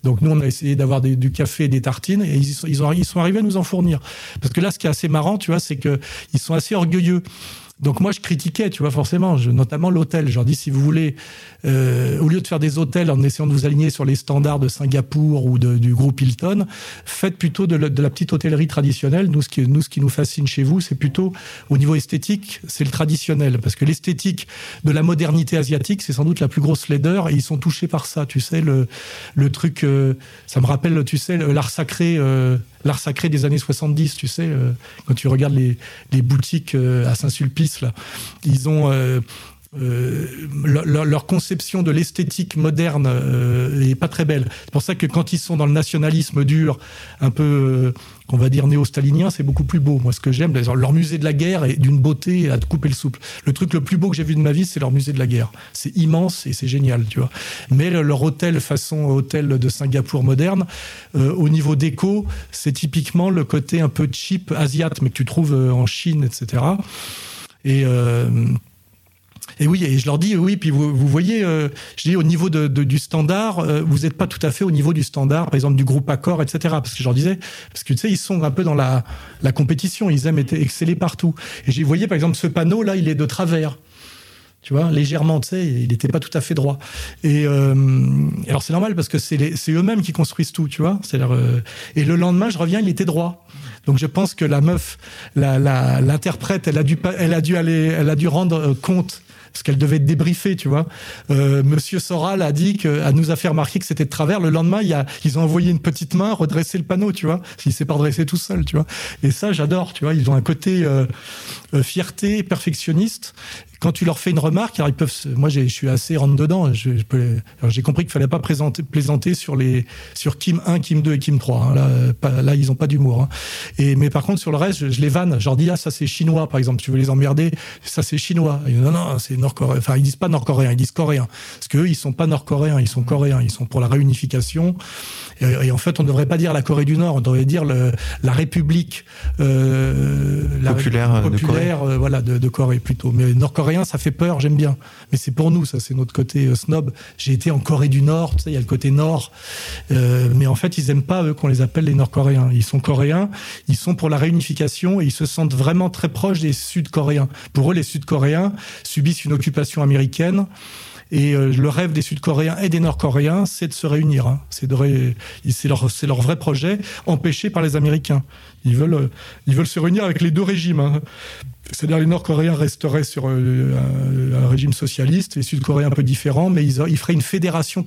Donc nous, on a essayé d'avoir du café et des tartines et ils, ils, ils sont arrivés à nous en fournir. Parce que là, ce qui est assez marrant, tu vois, c'est que ils sont assez orgueilleux. Donc moi, je critiquais, tu vois, forcément, je, notamment l'hôtel. Je leur dis, si vous voulez, euh, au lieu de faire des hôtels en essayant de vous aligner sur les standards de Singapour ou de, du groupe Hilton, faites plutôt de, de, la petite hôtellerie traditionnelle. Nous, ce qui nous, ce qui nous fascine chez vous, c'est plutôt au niveau esthétique, c'est le traditionnel, parce que l'esthétique de la modernité asiatique, c'est sans doute la plus grosse laideur, et ils sont touchés par ça. Tu sais, le, le truc, euh, ça me rappelle, tu sais, l'art sacré. Euh, l'art sacré des années 70, tu sais, euh, quand tu regardes les, boutiques euh, à Saint-Sulpice, là, ils ont euh, leur, leur, conception de l'esthétique moderne euh, est pas très belle. C'est pour ça que quand ils sont dans le nationalisme dur, un peu, euh, on va dire néo-stalinien, c'est beaucoup plus beau. Moi, ce que j'aime, leur musée de la guerre est d'une beauté à couper le souple. Le truc le plus beau que j'ai vu de ma vie, c'est leur musée de la guerre. C'est immense et c'est génial, tu vois. Mais leur hôtel façon hôtel de Singapour moderne, euh, au niveau déco, c'est typiquement le côté un peu cheap asiate, mais que tu trouves euh, en Chine, etc. Et et oui, et je leur dis, oui, puis vous, vous voyez, euh, je dis au niveau de, de, du standard, euh, vous n'êtes pas tout à fait au niveau du standard, par exemple du groupe Accord, etc. Parce que je leur disais, parce que tu sais, ils sont un peu dans la, la compétition, ils aiment être exceller partout. Et j'ai voyez, par exemple, ce panneau là, il est de travers tu vois, légèrement, tu sais, il n'était pas tout à fait droit. Et euh, alors c'est normal parce que c'est eux-mêmes qui construisent tout, tu vois. Leur, euh, et le lendemain, je reviens, il était droit. Donc je pense que la meuf, l'interprète, la, la, elle a dû, elle a dû aller, elle a dû rendre compte parce qu'elle devait être débriefée, tu vois. Euh, Monsieur Soral a dit que, nous a fait remarquer que c'était de travers. Le lendemain, ils ont envoyé une petite main redresser le panneau, tu vois. Il s'est pas redressé tout seul, tu vois. Et ça, j'adore, tu vois. Ils ont un côté euh, euh, fierté, perfectionniste quand tu leur fais une remarque, alors ils peuvent. Moi, je suis assez rentre dedans. Je, j'ai compris qu'il fallait pas présenter, plaisanter sur les sur Kim 1, Kim 2 et Kim 3. Hein. Là, là, ils ont pas d'humour. Hein. Et mais par contre, sur le reste, je, les vanne. Je leur dis ah ça c'est chinois par exemple. Tu veux les emmerder? Ça c'est chinois. non non, c'est nord-coréen. Enfin, ils disent pas nord-coréen, ils disent coréen. Parce qu'eux, ils sont pas nord-coréens, ils sont coréens. Ils sont pour la réunification. Et, en fait, on ne devrait pas dire la Corée du Nord, on devrait dire le, la République euh, populaire, de Corée. Euh, voilà, de, de, Corée plutôt. Mais nord-coréen, ça fait peur, j'aime bien. Mais c'est pour nous, ça, c'est notre côté euh, snob. J'ai été en Corée du Nord, il y a le côté Nord. Euh, mais en fait, ils aiment pas qu'on les appelle les Nord-Coréens. Ils sont coréens, ils sont pour la réunification et ils se sentent vraiment très proches des Sud-Coréens. Pour eux, les Sud-Coréens subissent une occupation américaine. Et euh, le rêve des Sud-Coréens et des Nord-Coréens, c'est de se réunir. Hein. C'est leur, vrai projet, empêché par les Américains. Ils veulent, ils veulent se réunir avec les deux régimes. Hein. C'est-à-dire les Nord-Coréens resteraient sur euh, un, régime socialiste, les Sud-Coréens un peu différents, mais ils, ils, feraient une fédération,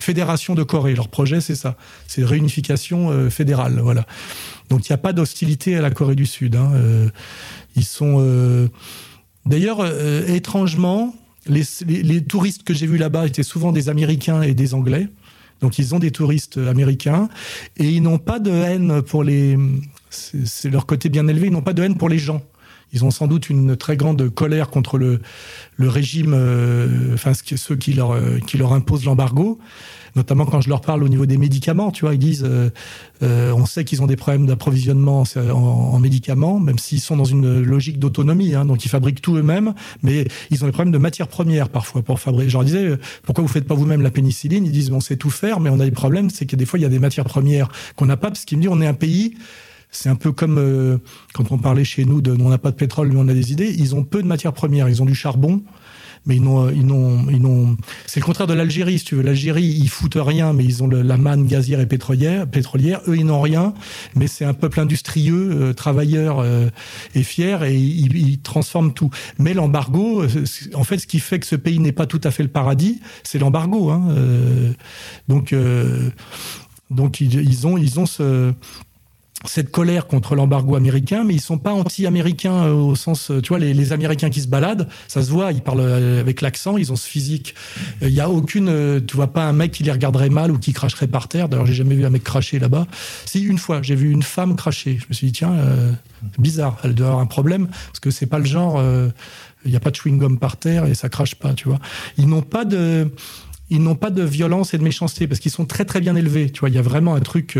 fédération de Corée. Leur projet, c'est ça, c'est réunification fédérale. Voilà. Donc il n'y a pas d'hostilité à la Corée du Sud. Hein. ils sont d'ailleurs étrangement les, touristes que j'ai vus là-bas étaient souvent des Américains et des Anglais. Donc ils ont des touristes américains et ils n'ont pas de haine pour les. C'est leur côté bien élevé. Ils n'ont pas de haine pour les gens. Ils ont sans doute une très grande colère contre le, le régime, euh, enfin ceux qui leur, euh, qui leur imposent l'embargo notamment quand je leur parle au niveau des médicaments, tu vois, ils disent, euh, euh, on sait qu'ils ont des problèmes d'approvisionnement en, médicaments, même s'ils sont dans une logique d'autonomie, hein, donc ils fabriquent tout eux-mêmes, mais ils ont des problèmes de matières premières parfois pour fabriquer. Je leur disais, euh, pourquoi vous faites pas vous-même la pénicilline? Ils disent, on sait tout faire, mais on a des problèmes, c'est que des fois il y a des matières premières qu'on n'a pas, parce qu'ils me disent, on est un pays c'est un peu comme quand on parlait chez nous de on n'a pas de pétrole mais on a des idées. Ils ont peu de matières premières. Ils ont du charbon, mais ils n'ont, ils n'ont, ils n'ont. C'est le contraire de l'Algérie, si tu veux. L'Algérie, ils foutent rien, mais ils ont la manne gazière et pétrolière. Pétrolière, eux, ils n'ont rien, mais c'est un peuple industrieux, euh, travailleur euh, et fier, et ils, transforment tout. Mais l'embargo, euh, en fait, ce qui fait que ce pays n'est pas tout à fait le paradis, c'est l'embargo. Hein, donc, donc ils, ils ont, ils ont ce cette colère contre l'embargo américain, mais ils sont pas anti-américains euh, au sens, euh, tu vois, les, les, Américains qui se baladent, ça se voit, ils parlent euh, avec l'accent, ils ont ce physique. Il y a aucune, tu vois pas un mec qui les regarderait mal ou qui cracherait par terre. D'ailleurs, j'ai jamais vu un mec cracher là-bas. Si une fois, j'ai vu une femme cracher. Je me suis dit tiens, bizarre, elle doit avoir un problème parce que c'est pas le genre. Il n'y a pas de chewing gum par terre et ça crache pas, tu vois. Ils n'ont pas de ils n'ont pas de violence et de méchanceté parce qu'ils sont très très bien élevés. Tu vois, il y a vraiment un truc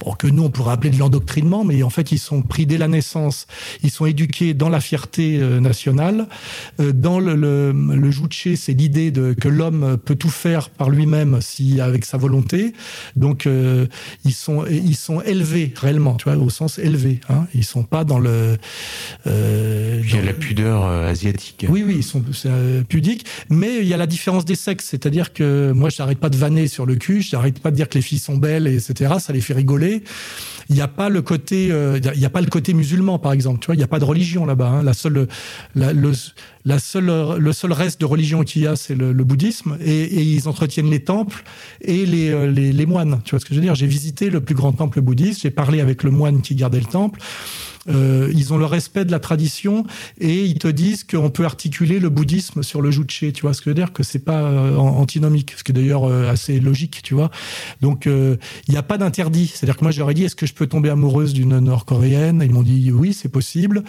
bon, que nous on pourrait appeler de l'endoctrinement, mais en fait ils sont pris dès la naissance, ils sont éduqués dans la fierté euh, nationale, euh, dans le, le, le c'est l'idée de que l'homme peut tout faire par lui-même si avec sa volonté. Donc euh, ils sont ils sont élevés réellement, tu vois, au sens élevé. Hein. Ils sont pas dans le. Euh, il y a la pudeur asiatique. Oui, oui, ils sont pudiques, mais il y a la différence des sexes, c'est-à-dire que moi j'arrête pas de vanner sur le cul, j'arrête pas de dire que les filles sont belles, etc. Ça les fait rigoler il n'y a pas le côté, euh, il y a pas le côté musulman par exemple. Tu vois, il n'y a pas de religion là-bas. Hein. La seule, le, la seule, le seul reste de religion qu'il y a, c'est le, bouddhisme, et, et, ils entretiennent les temples et les, euh, les, les moines. Tu vois ce que je veux dire J'ai visité le plus grand temple bouddhiste, j'ai parlé avec le moine qui gardait le temple. Euh, ils ont le respect de la tradition et ils te disent qu'on peut articuler le bouddhisme sur le juche. Tu vois ce que je veux dire Que c'est pas euh, antinomique, ce qui est d'ailleurs euh, assez logique, tu vois. Donc euh, il n'y a pas d'interdit. C'est-à-dire que moi j'aurais dit est-ce que je peux tomber amoureuse d'une Nord-coréenne? Ils m'ont dit oui, c'est possible.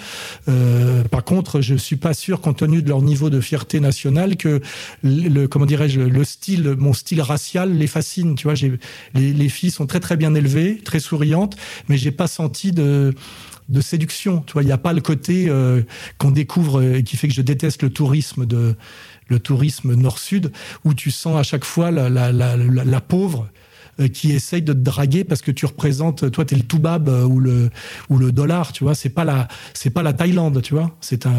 par contre, je suis pas sûr, compte tenu de leur niveau de fierté nationale, que le comment dirais-je le style, mon style racial les fascine. Tu vois, les, les filles sont très très bien élevées, très souriantes, mais j'ai pas senti de de séduction. Tu vois, il n'y a pas le côté euh, qu'on découvre et qui fait que je déteste le tourisme de le tourisme nord-sud où tu sens à chaque fois la, la, la, la pauvre euh, qui essaye de te draguer parce que tu représentes, toi, t'es le toubab euh, ou le ou le dollar, tu vois. C'est pas la c'est pas la Thaïlande, tu vois. C'est un.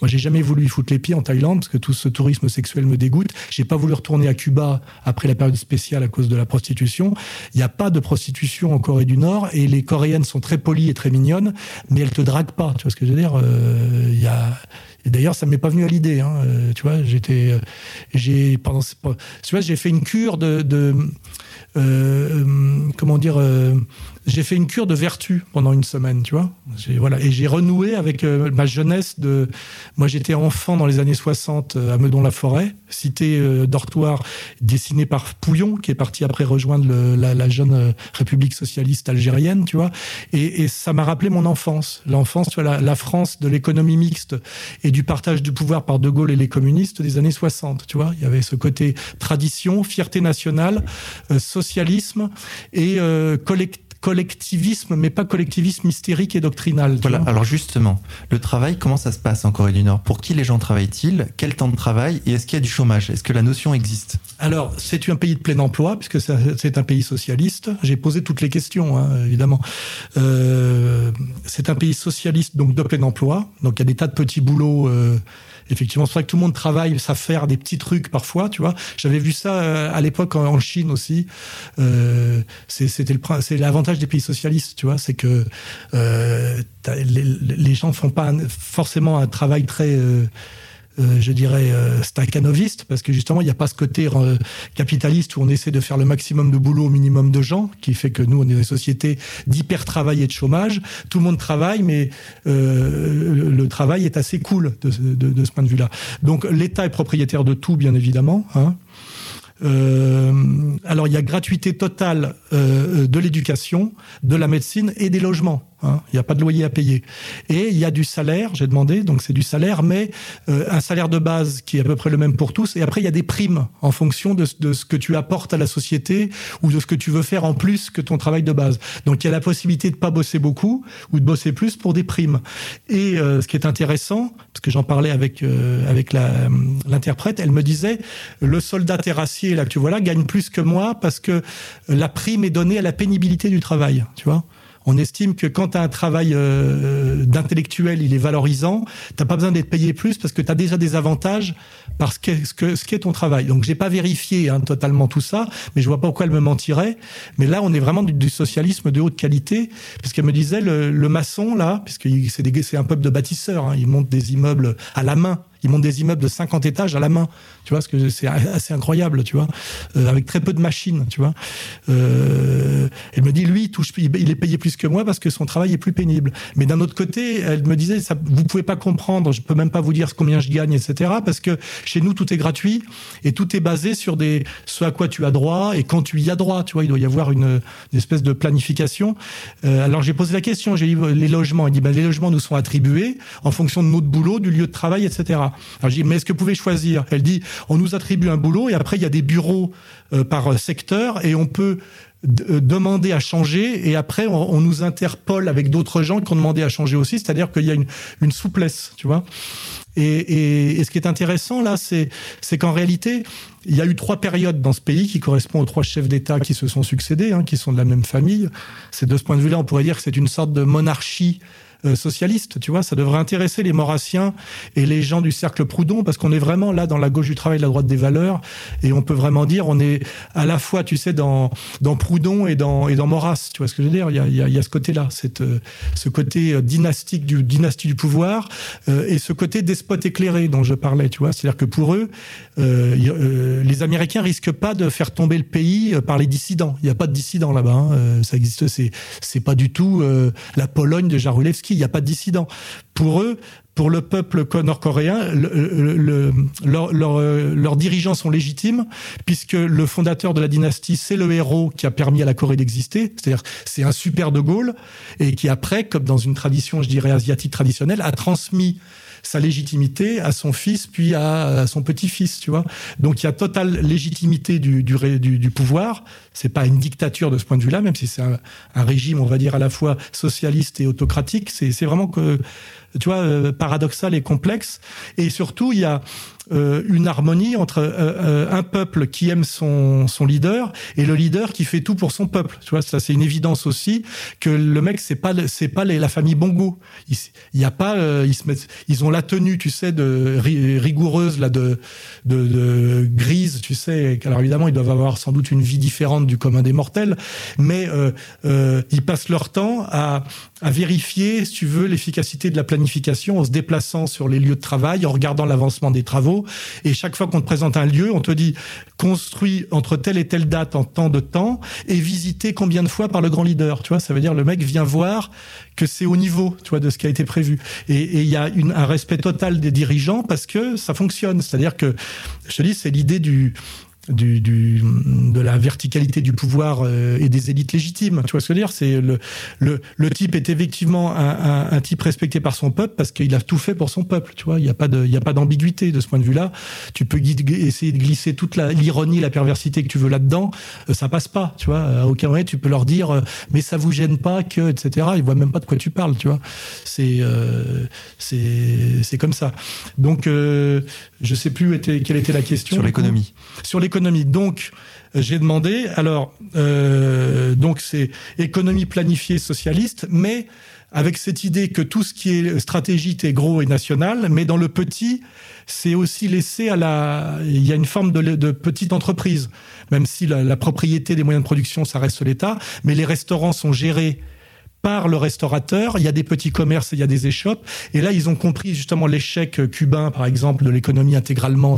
Moi, j'ai jamais voulu y foutre les pieds en Thaïlande parce que tout ce tourisme sexuel me dégoûte. J'ai pas voulu retourner à Cuba après la période spéciale à cause de la prostitution. Il n'y a pas de prostitution en Corée du Nord et les Coréennes sont très polies et très mignonnes, mais elles te draguent pas. Tu vois ce que je veux dire euh, Il y a D'ailleurs, ça m'est pas venu à l'idée. Hein, tu vois, j'étais, j'ai pendant, tu vois, j'ai fait une cure de, de comment dire j'ai fait une cure de vertu pendant une semaine, tu vois. Voilà, et j'ai renoué avec euh, ma jeunesse de. Moi, j'étais enfant dans les années 60 euh, à Meudon-la-Forêt, cité euh, dortoir dessinée par Pouillon, qui est parti après rejoindre la, jeune République socialiste algérienne, tu vois. Et, ça m'a rappelé mon enfance, l'enfance, tu vois, la, France de l'économie mixte et du partage du pouvoir par De Gaulle et les communistes des années 60, tu vois. Il y avait ce côté tradition, fierté nationale, socialisme et collectif collectivisme, mais pas collectivisme hystérique et doctrinal. Voilà, alors justement, le travail, comment ça se passe en Corée du Nord? Pour qui les gens travaillent-ils? Quel temps de travail? Et est-ce qu'il y a du chômage? Est-ce que la notion existe? Alors, c'est un pays de plein emploi, puisque c'est un pays socialiste. J'ai posé toutes les questions, hein, évidemment. Euh, c'est un pays socialiste, donc de plein emploi. Donc il y a des tas de petits boulots. Euh, effectivement, c'est vrai que tout le monde travaille, ça faire des petits trucs parfois, tu vois. J'avais vu ça euh, à l'époque en Chine aussi. Euh, c'était le c'est l'avantage des pays socialistes, tu vois, c'est que euh, les, les, gens font pas forcément un travail très je dirais, euh, staccanoviste, parce que justement, il n'y a pas ce côté euh, capitaliste où on essaie de faire le maximum de boulot au minimum de gens, qui fait que nous, on est une société d'hyper-travail et de chômage. Tout le monde travaille, mais le, travail est assez cool de, ce point de vue-là. Donc, l'État est propriétaire de tout, bien évidemment. Hein. Euh, alors il y a gratuité totale euh, de l'éducation, de la médecine et des logements. Hein. Il n'y a pas de loyer à payer. Et il y a du salaire, j'ai demandé, donc c'est du salaire, mais euh, un salaire de base qui est à peu près le même pour tous. Et après, il y a des primes en fonction de, ce que tu apportes à la société ou de ce que tu veux faire en plus que ton travail de base. Donc il y a la possibilité de pas bosser beaucoup ou de bosser plus pour des primes. Et ce qui est intéressant, parce que j'en parlais avec avec l'interprète, elle me disait le soldat terrassier là que tu vois là gagne plus que moi parce que la prime est donnée à la pénibilité du travail, tu vois. On estime que quand tu as un travail euh, d'intellectuel, il est valorisant, t'as pas besoin d'être payé plus parce que tu as déjà des avantages parce que ce que ce qu'est ton travail. Donc j'ai pas vérifié hein, totalement tout ça, mais je vois pas pourquoi elle me mentirait. Mais là, on est vraiment du, socialisme de haute qualité, puisqu'elle me disait le, maçon là, puisque c'est c'est un peuple de bâtisseurs, hein, ils montent des immeubles à la main ils montent des immeubles de 50 étages à la main. Tu vois, que c'est assez incroyable, tu vois, euh, avec très peu de machines, tu vois. Euh, elle me dit, lui, il, touche, il est payé plus que moi parce que son travail est plus pénible. Mais d'un autre côté, elle me disait, ça, vous pouvez pas comprendre, je peux même pas vous dire combien je gagne, etc. Parce que chez nous, tout est gratuit et tout est basé sur des ce à quoi tu as droit et quand tu y as droit. Tu vois, il doit y avoir une, espèce de planification. Euh, alors j'ai posé la question, j'ai dit les logements. Il dit, ben, les logements nous sont attribués en fonction de notre boulot, du lieu de travail, etc. Alors je dis, mais est-ce que vous pouvez choisir Elle dit, on nous attribue un boulot et après il y a des bureaux euh, par secteur et on peut euh, demander à changer et après on, nous interpole avec d'autres gens qui ont demandé à changer aussi, c'est-à-dire qu'il y a une, souplesse, tu vois. Et, ce qui est intéressant là, c'est c'est qu'en réalité, il y a eu trois périodes dans ce pays qui correspondent aux trois chefs d'État qui se sont succédés, hein, qui sont de la même famille. C'est de ce point de vue-là, on pourrait dire que c'est une sorte de monarchie euh, socialiste, tu vois. Ça devrait intéresser les Maurassiens et les gens du cercle Proudhon parce qu'on est vraiment là dans la gauche du travail, la droite des valeurs et on peut vraiment dire on est à la fois, tu sais, dans dans Proudhon et dans et dans Maurras. Tu vois ce que je veux dire? Il y a, y a, ce côté-là, cette euh, ce côté euh, dynastique du dynastie du pouvoir et ce côté despote éclairé dont je parlais. Tu vois, c'est-à-dire que pour eux, les Américains risquent pas de faire tomber le pays par les dissidents. Il n'y a pas de dissidents là-bas. Hein. Ça existe. C'est c'est pas du tout la Pologne de Jarulewski il n'y a pas de dissidents. Pour eux, pour le peuple nord-coréen, le, leurs dirigeants sont légitimes puisque le fondateur de la dynastie, c'est le héros qui a permis à la Corée d'exister. C'est-à-dire, c'est un super de Gaulle et qui après, comme dans une tradition, je dirais asiatique traditionnelle, a transmis sa légitimité à son fils puis à, son petit-fils, tu vois. Donc il y a totale légitimité du, du, du, du pouvoir. C'est pas une dictature de ce point de vue-là, même si c'est un, régime, on va dire à la fois socialiste et autocratique. C'est vraiment que tu vois, euh, paradoxal et complexe. Et surtout, il y a euh, une harmonie entre euh, un peuple qui aime son, son leader et le leader qui fait tout pour son peuple. Tu vois, ça c'est une évidence aussi que le mec c'est pas c'est pas la famille Bongo. Il, y a pas ils se mettent, ils ont la tenue, tu sais, de rigoureuse là, de, de, grise, tu sais. Alors évidemment, ils doivent avoir sans doute une vie différente du commun des mortels, mais euh, euh, ils passent leur temps à, à vérifier, si tu veux, l'efficacité de la planification en se déplaçant sur les lieux de travail, en regardant l'avancement des travaux. Et chaque fois qu'on te présente un lieu, on te dit construit entre telle et telle date en temps de temps et visité combien de fois par le grand leader. Tu vois, ça veut dire le mec vient voir que c'est au niveau, tu vois, de ce qui a été prévu. Et il y a un respect total des dirigeants parce que ça fonctionne. C'est-à-dire que, je te dis, c'est l'idée du du, de la verticalité du pouvoir euh, et des élites légitimes. Tu vois ce que je veux dire? C'est le, le, le, type est effectivement un, un, type respecté par son peuple parce qu'il a tout fait pour son peuple. Tu vois, il n'y a pas d'ambiguïté de ce point de vue-là. Tu peux essayer de glisser toute l'ironie, la, perversité que tu veux là-dedans, euh, ça passe pas. Tu vois, à aucun moment tu peux leur dire, euh, mais ça vous gêne pas que, etc. Ils voient même pas de quoi tu parles. Tu vois, c'est, euh, c'est, comme ça. Donc, je sais plus était, quelle était la question. Sur l'économie. Sur l'économie donc, euh, j'ai demandé, alors, euh, donc c'est économie planifiée socialiste, mais avec cette idée que tout ce qui est stratégique est gros et national, mais dans le petit, c'est aussi laissé à la. Il y a une forme de, de petite entreprise, même si la, la, propriété des moyens de production, ça reste l'État, mais les restaurants sont gérés par le restaurateur. Il y a des petits commerces, il y a des échoppes. Et là, ils ont compris justement l'échec cubain, par exemple, de l'économie intégralement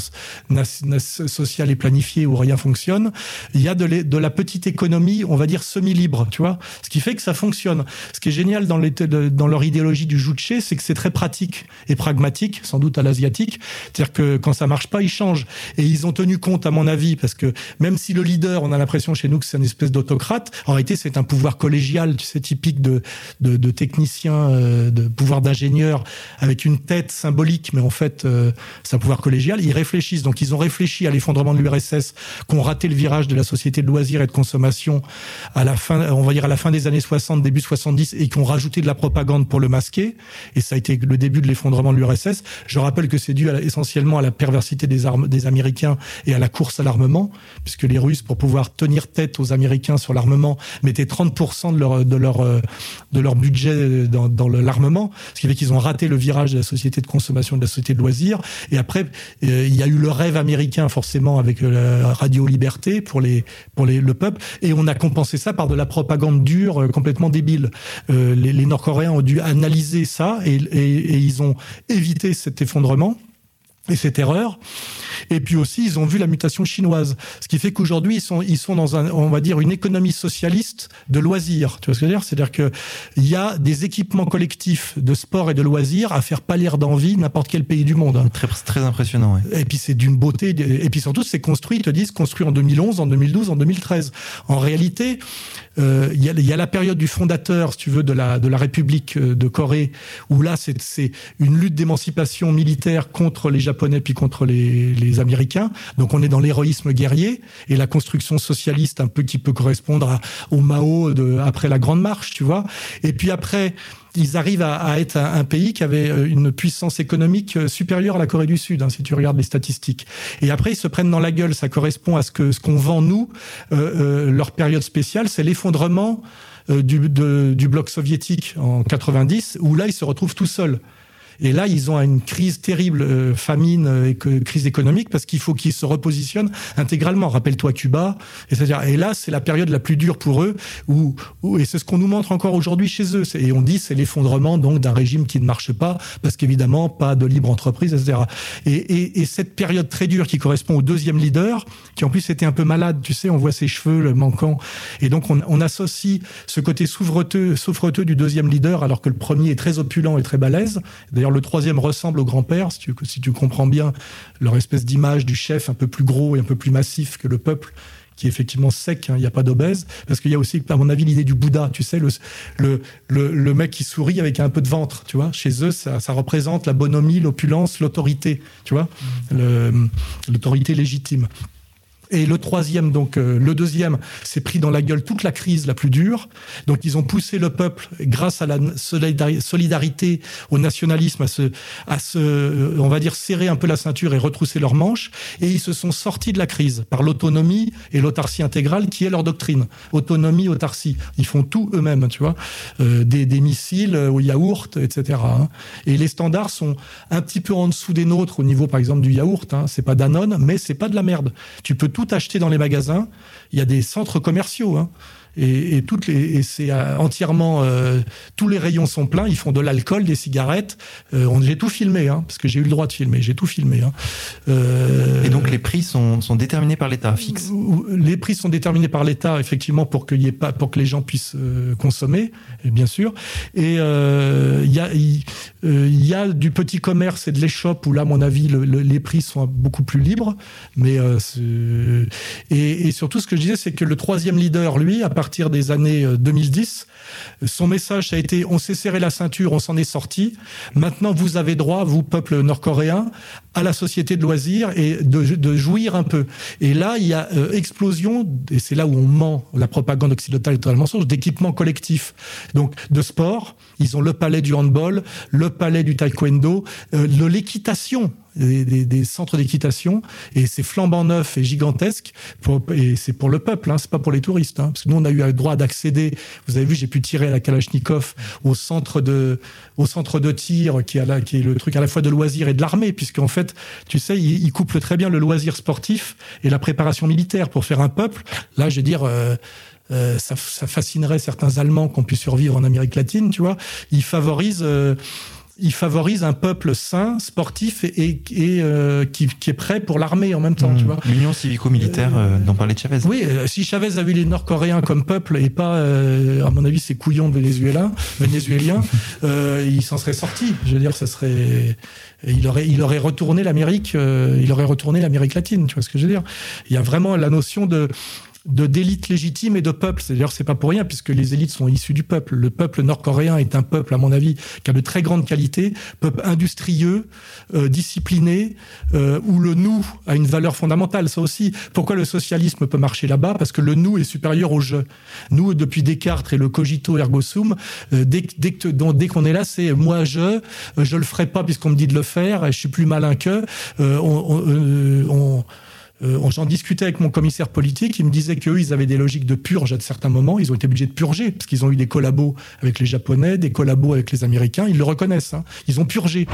sociale et planifiée où rien fonctionne. Il y a de, la petite économie, on va dire semi-libre, tu vois. Ce qui fait que ça fonctionne. Ce qui est génial dans, dans leur idéologie du juche, c'est que c'est très pratique et pragmatique, sans doute à l'asiatique. C'est-à-dire que quand ça marche pas, ils changent. Et ils ont tenu compte, à mon avis, parce que même si le leader, on a l'impression chez nous que c'est une espèce d'autocrate, en réalité, c'est un pouvoir collégial, tu sais, typique de de, de, technicien, euh, de pouvoir d'ingénieur avec une tête symbolique, mais en fait, euh, c'est un pouvoir collégial. Ils réfléchissent. Donc, ils ont réfléchi à l'effondrement de l'URSS, qu'on raté le virage de la société de loisirs et de consommation à la fin, on va dire à la fin des années 60, début 70, et qu'on rajouté de la propagande pour le masquer. Et ça a été le début de l'effondrement de l'URSS. Je rappelle que c'est dû essentiellement à la perversité des armes des Américains et à la course à l'armement, puisque les Russes, pour pouvoir tenir tête aux Américains sur l'armement, mettaient 30% de leur, de leur, euh, de leur budget dans, dans l'armement, ce qui fait qu'ils ont raté le virage de la société de consommation, de la société de loisirs. Et après, euh, il y a eu le rêve américain forcément avec euh, la radio liberté pour les pour les, le peuple, et on a compensé ça par de la propagande dure, euh, complètement débile. les, les Nord-Coréens ont dû analyser ça et, et, et ils ont évité cet effondrement et cette erreur. Et puis aussi, ils ont vu la mutation chinoise, ce qui fait qu'aujourd'hui, ils sont, ils sont dans un, on va dire, une économie socialiste de loisirs. Tu vois ce que je veux dire? C'est-à-dire que il y a des équipements collectifs de sport et de loisirs à faire pâlir d'envie n'importe quel pays du monde. Très, très impressionnant. Ouais. Et puis c'est d'une beauté. Et puis surtout, c'est construit. Ils te disent construit en 2011, en 2012, en 2013. En réalité, il y, a, y, a, la période du fondateur, si tu veux, de la, de la République euh, de Corée, où là, c'est une lutte d'émancipation militaire contre les Japonais puis contre les, les Américains. Donc on est dans l'héroïsme guerrier et la construction socialiste un peu qui peut correspondre à, au Mao de, après la Grande Marche, tu vois. Et puis après, ils arrivent à, à être un, pays qui avait euh, une puissance économique euh, supérieure à la Corée du Sud, hein, si tu regardes les statistiques. Et après, ils se prennent dans la gueule. Ça correspond à ce que ce qu'on vend nous. Euh, euh, leur période spéciale, c'est l'effondrement euh, du, du bloc soviétique en 90, où là, ils se retrouvent tout seuls. Et là, ils ont une crise terrible, euh, famine euh, et crise économique, parce qu'il faut qu'ils se repositionnent intégralement. Rappelle-toi Cuba. Et, c'est-à-dire, et là, c'est la période la plus dure pour eux, où, où et c'est ce qu'on nous montre encore aujourd'hui chez eux. Et on dit c'est l'effondrement donc d'un régime qui ne marche pas, parce qu'évidemment, pas de libre entreprise, etc. Et, et, et, cette période très dure qui correspond au deuxième leader, qui en plus était un peu malade, tu sais, on voit ses cheveux le manquant. Et donc, on, on associe ce côté souffreteux, souffreteux du deuxième leader, alors que le premier est très opulent et très balèze. D'ailleurs, le troisième ressemble au grand-père, si tu, si tu comprends bien leur espèce d'image du chef un peu plus gros et un peu plus massif que le peuple qui est effectivement sec, il hein, n'y a pas d'obèse, parce qu'il y a aussi, à mon avis, l'idée du Bouddha, tu sais, le, le, le, le, mec qui sourit avec un peu de ventre, tu vois. Chez eux, ça, ça représente la bonhomie, l'opulence, l'autorité, tu vois, l'autorité légitime. Et le troisième, donc euh, le deuxième, s'est pris dans la gueule toute la crise la plus dure. Donc ils ont poussé le peuple, grâce à la solidarité, au nationalisme, à se, à se, euh, on va dire, serrer un peu la ceinture et retrousser leurs manches. Et ils se sont sortis de la crise par l'autonomie et l'autarcie intégrale, qui est leur doctrine. Autonomie, autarcie. Ils font tout eux-mêmes, tu vois. Euh, des, des, missiles au yaourt, etc. Hein. Et les standards sont un petit peu en dessous des nôtres au niveau, par exemple, du yaourt. Hein. C'est pas Danone, mais c'est pas de la merde. Tu peux tout acheter dans les magasins. Il y a des centres commerciaux. Hein et, et toutes les et c'est euh, entièrement euh, tous les rayons sont pleins. Ils font de l'alcool, des cigarettes. Euh, j'ai tout filmé, hein, parce que j'ai eu le droit de filmer. J'ai tout filmé. Hein. Euh, et donc les prix sont, sont déterminés par l'État fixe. Les prix sont déterminés par l'État effectivement pour qu'il y ait pas pour que les gens puissent consommer, bien sûr. Et il y a il y a du petit commerce et de l'échoppe où là, à mon avis, le, les prix sont beaucoup plus libres. Mais et, et surtout, ce que je disais, c'est que le troisième leader, lui, à partir des années 2010. Euh, Son message a été on s'est serré la ceinture, on s'en est sorti. Maintenant, vous avez droit, vous, peuple nord-coréen, à la société de loisirs et de, jouir un peu. Et là, il y a euh, explosion, et c'est là où on ment, la propagande occidentale est totalement mensonge, d'équipements collectifs. Donc, de sport, ils ont le palais du handball, le palais du taekwondo, euh, l'équitation des, centres d'équitation et c'est flambant neuf et gigantesque et c'est pour le peuple, hein, c'est pas pour les touristes. Hein, parce que nous on a eu le droit d'accéder. Vous avez vu, j'ai pu tirer à la Kalachnikov au centre de au centre de tir qui, est le truc à la fois de loisirs et de l'armée, puisqu'en fait, tu sais, il, il, couple très bien le loisir sportif et la préparation militaire pour faire un peuple. Là, je veux dire. Euh, euh, ça, ça, fascinerait certains Allemands qu'on puisse survivre en Amérique latine, tu vois. Il favorise euh, il favorise un peuple sain, sportif et, et, et euh, qui, qui, est prêt pour l'armée en même temps. Mmh. Tu vois. L'union civico-militaire dont parlait Chavez. Oui, si Chavez avait les Nord-Coréens comme peuple et pas, à mon avis, ces couillons de Vénézuéliens, vénézuéliens, <laughs> il s'en serait sorti. Je veux dire, ça serait, il aurait, il aurait retourné l'Amérique, il aurait retourné l'Amérique latine. Tu vois ce que je veux dire Il y a vraiment la notion de de d'élite légitime et de peuple. C'est-à-dire, c'est pas pour rien, puisque les élites sont issues du peuple. Le peuple nord-coréen est un peuple, à mon avis, qui a de très grandes qualités, peuple industrieux, euh, discipliné, euh, où le nous a une valeur fondamentale. Ça aussi, pourquoi le socialisme peut marcher là-bas? Parce que le nous est supérieur au je. Nous, depuis Descartes et le cogito ergo sum, euh, dès, dès, qu'on est là, c'est moi je, euh, je le ferai pas puisqu'on me dit de le faire, et je suis plus malin que. Euh, on, on, on euh, J'en discutais avec mon commissaire politique, il me disait qu'eux, ils avaient des logiques de purge à certains moments, ils ont été obligés de purger, parce qu'ils ont eu des collabos avec les Japonais, des collabos avec les Américains, ils le reconnaissent, hein. ils ont purgé.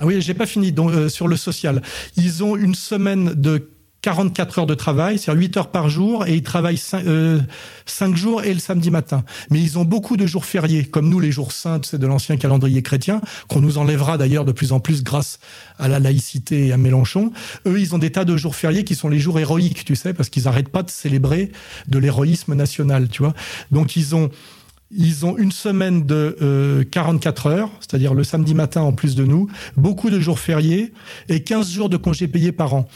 Ah oui, j'ai pas fini euh, sur le social. Ils ont une semaine de 44 heures de travail, c'est-à-dire 8 heures par jour, et ils travaillent 5, euh, 5, jours et le samedi matin. Mais ils ont beaucoup de jours fériés, comme nous les jours saints c'est de l'ancien calendrier chrétien, qu'on nous enlèvera d'ailleurs de plus en plus grâce à la laïcité et à Mélenchon. Eux, ils ont des tas de jours fériés qui sont les jours héroïques, tu sais, parce qu'ils n'arrêtent pas de célébrer de l'héroïsme national, tu vois. Donc ils ont ils ont une semaine de euh, 44 heures, c'est-à-dire le samedi matin en plus de nous, beaucoup de jours fériés et 15 jours de congés payés par an.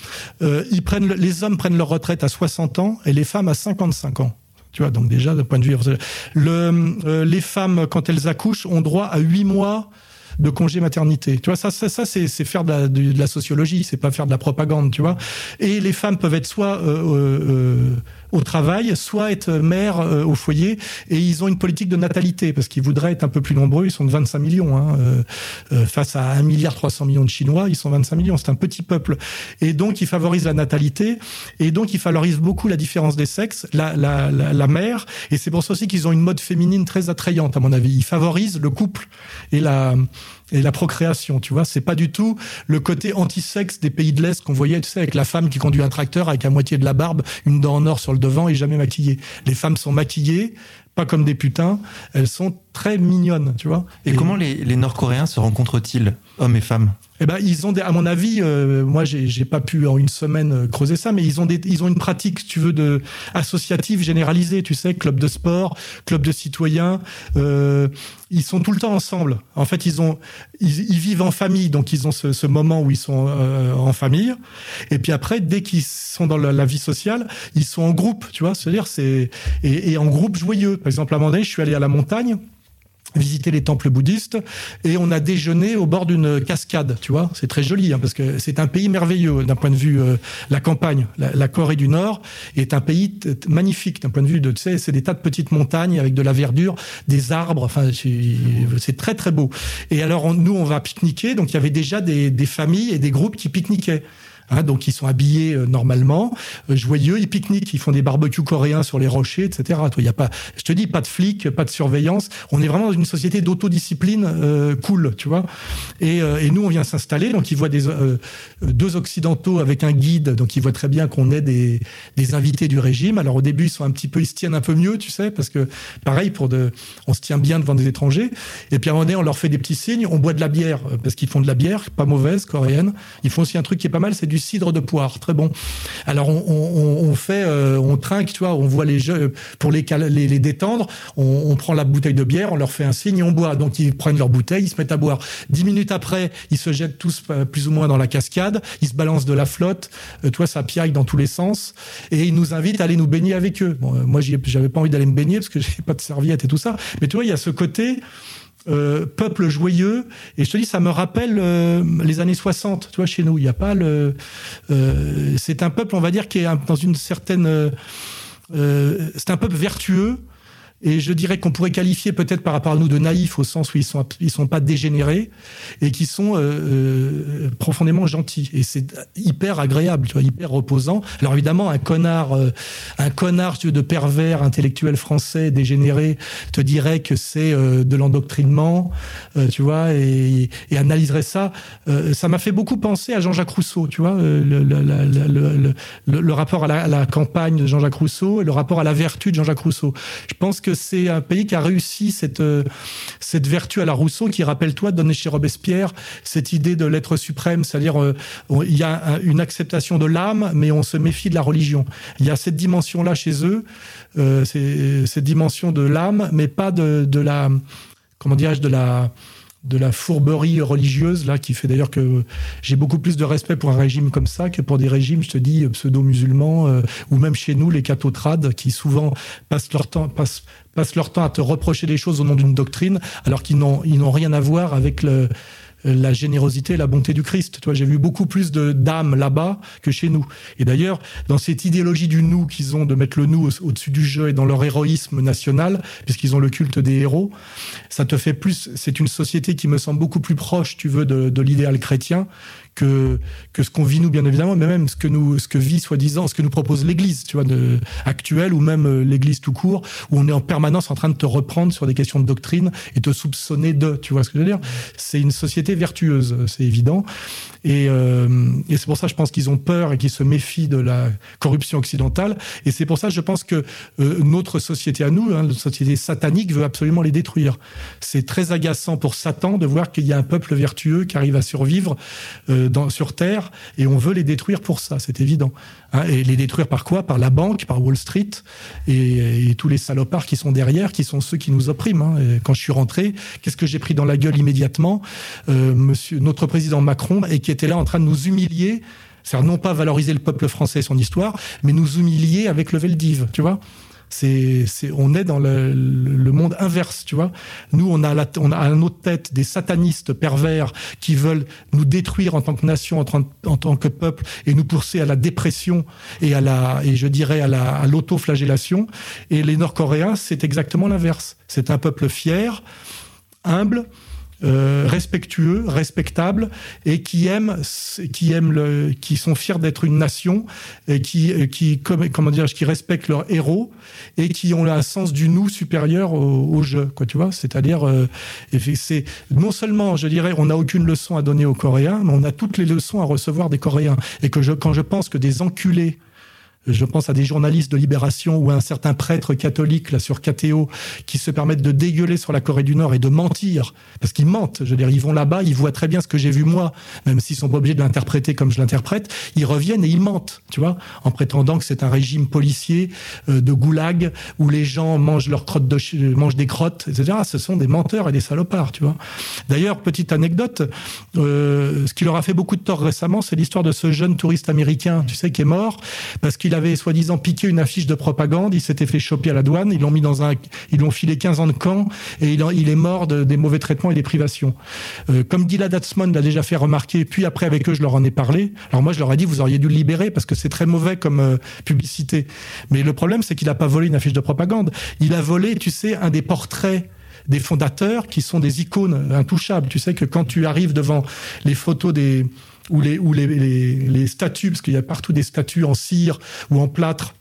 Euh, ils prennent, les hommes prennent leur retraite à 60 ans et les femmes à 55 ans. Tu vois, donc déjà, d'un point de vue... Euh, les femmes, quand elles accouchent, ont droit à 8 mois de congé maternité. Tu vois, ça, ça, c'est faire de la, de, la sociologie, c'est pas faire de la propagande, tu vois. Et les femmes peuvent être soit euh, euh, au travail, soit être mère euh, au foyer. Et ils ont une politique de natalité parce qu'ils voudraient être un peu plus nombreux. Ils sont de 25 millions hein, euh, face à 1 milliard 300 millions de Chinois. Ils sont 25 millions. C'est un petit peuple. Et donc ils favorisent la natalité. Et donc ils favorisent beaucoup la différence des sexes, la, la, la, la mère. Et c'est pour ça aussi qu'ils ont une mode féminine très attrayante à mon avis. Ils favorisent le couple et la et la procréation, tu vois, c'est pas du tout le côté anti-sexe des pays de l'Est qu'on voyait, tu sais, avec la femme qui conduit un tracteur avec à moitié de la barbe, une dent en or sur le devant et jamais maquillée. Les femmes sont maquillées, pas comme des putains, elles sont très mignonnes, tu vois. Et, et comment les, les Nord-Coréens se rencontrent-ils, hommes et femmes eh ben, ils ont des, à mon avis, euh, moi, j'ai pas pu en une semaine euh, creuser ça, mais ils ont des, ils ont une pratique, tu veux, de associative généralisée. Tu sais, club de sport, club de citoyens. Euh, ils sont tout le temps ensemble. En fait, ils ont, ils, ils vivent en famille, donc ils ont ce, ce moment où ils sont euh, en famille. Et puis après, dès qu'ils sont dans la, la, vie sociale, ils sont en groupe. Tu vois, c'est-à-dire c'est et, et en groupe joyeux. Par exemple, à un moment donné, je suis allé à la montagne visiter les temples bouddhistes et on a déjeuné au bord d'une cascade, tu vois. C'est très joli hein, parce que c'est un pays merveilleux d'un point de vue euh, la campagne. La, Corée du Nord est un pays magnifique d'un point de vue de, tu sais, c'est des tas de petites montagnes avec de la verdure, des arbres. Enfin, c'est très très beau. Et alors nous, on va pique-niquer. Donc il y avait déjà des, des familles et des groupes qui pique-niquaient. Hein, donc ils sont habillés euh, normalement, euh, joyeux, ils pique-niquent, ils font des barbecues coréens sur les rochers, etc. Il y a pas, je te dis, pas de flics, pas de surveillance. On est vraiment dans une société d'autodiscipline euh, cool, tu vois. Et, nous, on vient s'installer, donc ils voient deux occidentaux avec un guide, donc ils voient très bien qu'on est des, des invités du régime. Alors au début, ils sont un petit peu, ils se tiennent un peu mieux, tu sais, parce que pareil pour de, on se tient bien devant des étrangers. Et puis à un moment donné, on leur fait des petits signes, on boit de la bière parce qu'ils font de la bière, pas mauvaise, coréenne. Ils font aussi un truc qui est pas mal, c'est du cidre de poire, très bon. Alors on, fait, euh, on trinque, tu vois, on voit les jeux pour les, les, détendre. On, prend la bouteille de bière, on leur fait un signe et on boit. Donc ils prennent leur bouteille, ils se mettent à boire. Dix minutes après, ils se jettent tous euh, plus ou moins dans la cascade. Ils se balancent de la flotte. Euh, toi, ça piaille dans tous les sens et ils nous invitent à aller nous baigner avec eux. Moi, j'avais pas envie d'aller me baigner parce que <laughs> j'ai pas de serviette et tout ça. Mais tu vois, il y a ce côté euh, peuple joyeux. Et je te dis, ça me rappelle euh, les années 60, tu vois, chez nous. Il n'y a pas le. Euh, c'est un peuple, on va dire, qui est dans une certaine. c'est un peuple vertueux et je dirais qu'on pourrait qualifier peut-être par rapport à nous de naïfs au sens où ils sont ils sont pas dégénérés et qui sont euh, euh, profondément gentils. Et c'est hyper agréable tu vois hyper reposant. Alors évidemment un connard euh, un connard de pervers intellectuel français dégénéré te dirait que c'est de l'endoctrinement tu vois et, et, analyserait ça. Ça m'a fait beaucoup penser à Jean-Jacques Rousseau tu vois le, le, le, le rapport à la, campagne de Jean-Jacques Rousseau et le rapport à la vertu de Jean-Jacques Rousseau. Je pense c'est un pays qui a réussi cette, euh, cette vertu à la Rousseau qui, rappelle-toi, donnait chez Robespierre cette idée de l'être suprême, c'est-à-dire euh, il y a une acceptation de l'âme, mais on se méfie de la religion. Il y a cette dimension-là chez eux, euh, cette dimension de l'âme, mais pas de, de la, comment dirais-je, de la de la fourberie religieuse là qui fait d'ailleurs que j'ai beaucoup plus de respect pour un régime comme ça que pour des régimes je te dis pseudo-musulmans euh, ou même chez nous les cathotrades qui souvent passent leur temps passent, passent leur temps à te reprocher des choses au nom d'une doctrine alors qu'ils n'ont ils n'ont rien à voir avec le la générosité la bonté du Christ. Toi, j'ai vu beaucoup plus de d'âmes là-bas que chez nous. Et d'ailleurs, dans cette idéologie du nous qu'ils ont de mettre le nous au-dessus du jeu et dans leur héroïsme national, puisqu'ils ont le culte des héros, ça te fait plus. C'est une société qui me semble beaucoup plus proche, tu veux, de, de l'idéal chrétien que que ce qu'on vit nous bien évidemment mais même ce que nous ce que vit soi-disant ce que nous propose l'Église tu vois actuelle ou même euh, l'Église tout court où on est en permanence en train de te reprendre sur des questions de doctrine et te soupçonner de tu vois ce que je veux dire? C'est une société vertueuse c'est évident. Et, euh, et c'est pour ça je pense qu'ils ont peur et qu'ils se méfient de la corruption occidentale. Et c'est pour ça je pense que euh, notre société à nous hein, notre société satanique veut absolument les détruire. C'est très agaçant pour Satan de voir qu'il y a un peuple vertueux qui arrive à survivre euh, sur Terre et on veut les détruire pour ça, c'est évident. Hein, et les détruire par quoi? Par la banque, par Wall Street et, tous les salopards qui sont derrière, qui sont ceux qui nous oppriment. Hein. Quand je suis rentré, qu'est-ce que j'ai pris dans la gueule immédiatement? Euh, Monsieur, notre président Macron, et qui était là en train de nous humilier c'est-à-dire non pas valoriser le peuple français et son histoire, mais nous humilier avec le Veldiv, tu vois? C'est, on est dans le, monde inverse, tu vois. Nous, on a, à notre tête des satanistes pervers qui veulent nous détruire en tant que nation, en, tant, que peuple, et nous pousser à la dépression et à la, et je dirais à l'autoflagellation. Et les Nord-Coréens, c'est exactement l'inverse. C'est un peuple fier, humble, euh, respectueux, respectables et qui aiment, qui aiment le, qui sont fiers d'être une nation et qui, qui comment dire, qui respectent leurs héros et qui ont un sens du nous supérieur au, jeu, quoi, tu vois. C'est-à-dire, euh, c'est non seulement, je dirais, on n'a aucune leçon à donner aux Coréens, mais on a toutes les leçons à recevoir des Coréens. Et que je, quand je pense que des enculés je pense à des journalistes de Libération ou à un certain prêtre catholique là sur KTO qui se permettent de dégueuler sur la Corée du Nord et de mentir parce qu'ils mentent. Je veux dire, ils vont là-bas, ils voient très bien ce que j'ai vu moi, même s'ils sont pas obligés de l'interpréter comme je l'interprète. Ils reviennent et ils mentent, tu vois, en prétendant que c'est un régime policier euh, de goulag où les gens mangent leurs crottes de mangent des crottes, etc. Ce sont des menteurs et des salopards, tu vois. D'ailleurs, petite anecdote, euh, ce qui leur a fait beaucoup de tort récemment, c'est l'histoire de ce jeune touriste américain, tu sais, qui est mort parce qu'il avait soi-disant piqué une affiche de propagande, il s'était fait choper à la douane, ils l'ont mis dans un, ils l'ont filé 15 ans de camp et il, est mort de, des mauvais traitements et des privations. Euh, comme Gilad Atzmon l'a déjà fait remarquer, puis après avec eux je leur en ai parlé. Alors moi je leur ai dit vous auriez dû le libérer parce que c'est très mauvais comme euh, publicité. Mais le problème c'est qu'il n'a pas volé une affiche de propagande, il a volé, tu sais, un des portraits des fondateurs qui sont des icônes intouchables. Tu sais que quand tu arrives devant les photos des ou les ou les, les, statues, parce qu'il y a partout des statues en cire ou en plâtre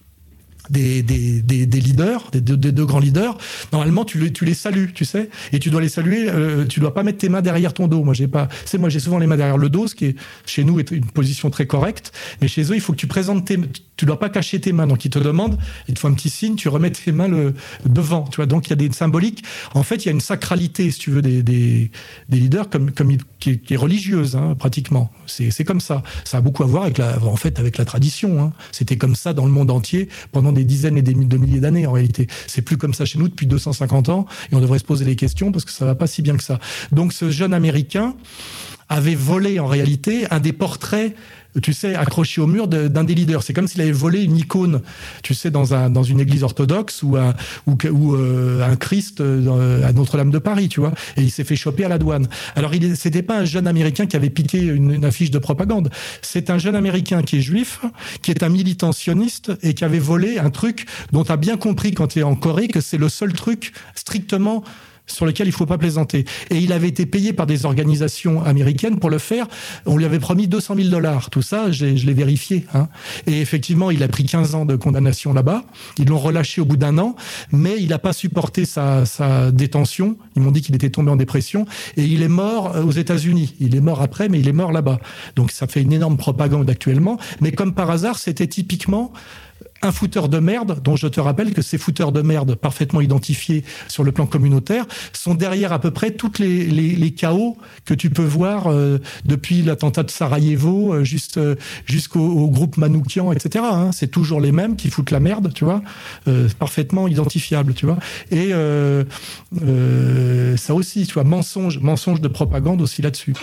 des, des, des, leaders, des deux, grands leaders, normalement tu les, tu les salues, tu sais, et tu dois les saluer. Euh, tu dois pas mettre tes mains derrière ton dos. Moi j'ai pas, c'est moi j'ai souvent les mains derrière le dos, ce qui est chez nous est une position très correcte, mais chez eux il faut que tu présentes tes, tu dois pas cacher tes mains. Donc ils te demandent, ils te font un petit signe, tu remets tes mains le devant, tu vois. Donc il y a des symboliques. En fait il y a une sacralité, si tu veux, des, des, des leaders comme comme qui, est, qui est religieuse hein, pratiquement. C'est comme ça. Ça a beaucoup à voir avec la, en fait avec la tradition. Hein. C'était comme ça dans le monde entier pendant des dizaines et des de milliers d'années en réalité. C'est plus comme ça chez nous depuis 250 ans et on devrait se poser les questions parce que ça va pas si bien que ça. Donc ce jeune américain avait volé en réalité un des portraits tu sais, accroché au mur d'un des leaders. C'est comme s'il avait volé une icône, tu sais, dans, un, dans une église orthodoxe ou un, ou, ou euh, un Christ euh, à Notre-Dame de Paris, tu vois. Et il s'est fait choper à la douane. Alors, il c'était pas un jeune Américain qui avait piqué une, une affiche de propagande. C'est un jeune Américain qui est juif, qui est un militant sioniste et qui avait volé un truc dont tu as bien compris quand tu es en Corée que c'est le seul truc strictement sur lequel il faut pas plaisanter. Et il avait été payé par des organisations américaines pour le faire. On lui avait promis 200 000 dollars. Tout ça, je l'ai vérifié. Hein. Et effectivement, il a pris 15 ans de condamnation là-bas. Ils l'ont relâché au bout d'un an, mais il n'a pas supporté sa, sa détention. Ils m'ont dit qu'il était tombé en dépression et il est mort euh, aux États-Unis. Il est mort après, mais il est mort là-bas. Donc ça fait une énorme propagande actuellement. Mais comme par hasard, c'était typiquement un fouteur de merde, dont je te rappelle que ces fouteurs de merde parfaitement identifiés sur le plan communautaire sont derrière à peu près toutes les, chaos que tu peux voir euh, depuis l'attentat de Sarajevo euh, euh, jusqu'au groupe Manoukian, etc. Hein. C'est toujours les mêmes qui foutent la merde, tu vois, parfaitement identifiable, tu vois. Et ça aussi, tu vois, mensonge, mensonge de propagande aussi là-dessus.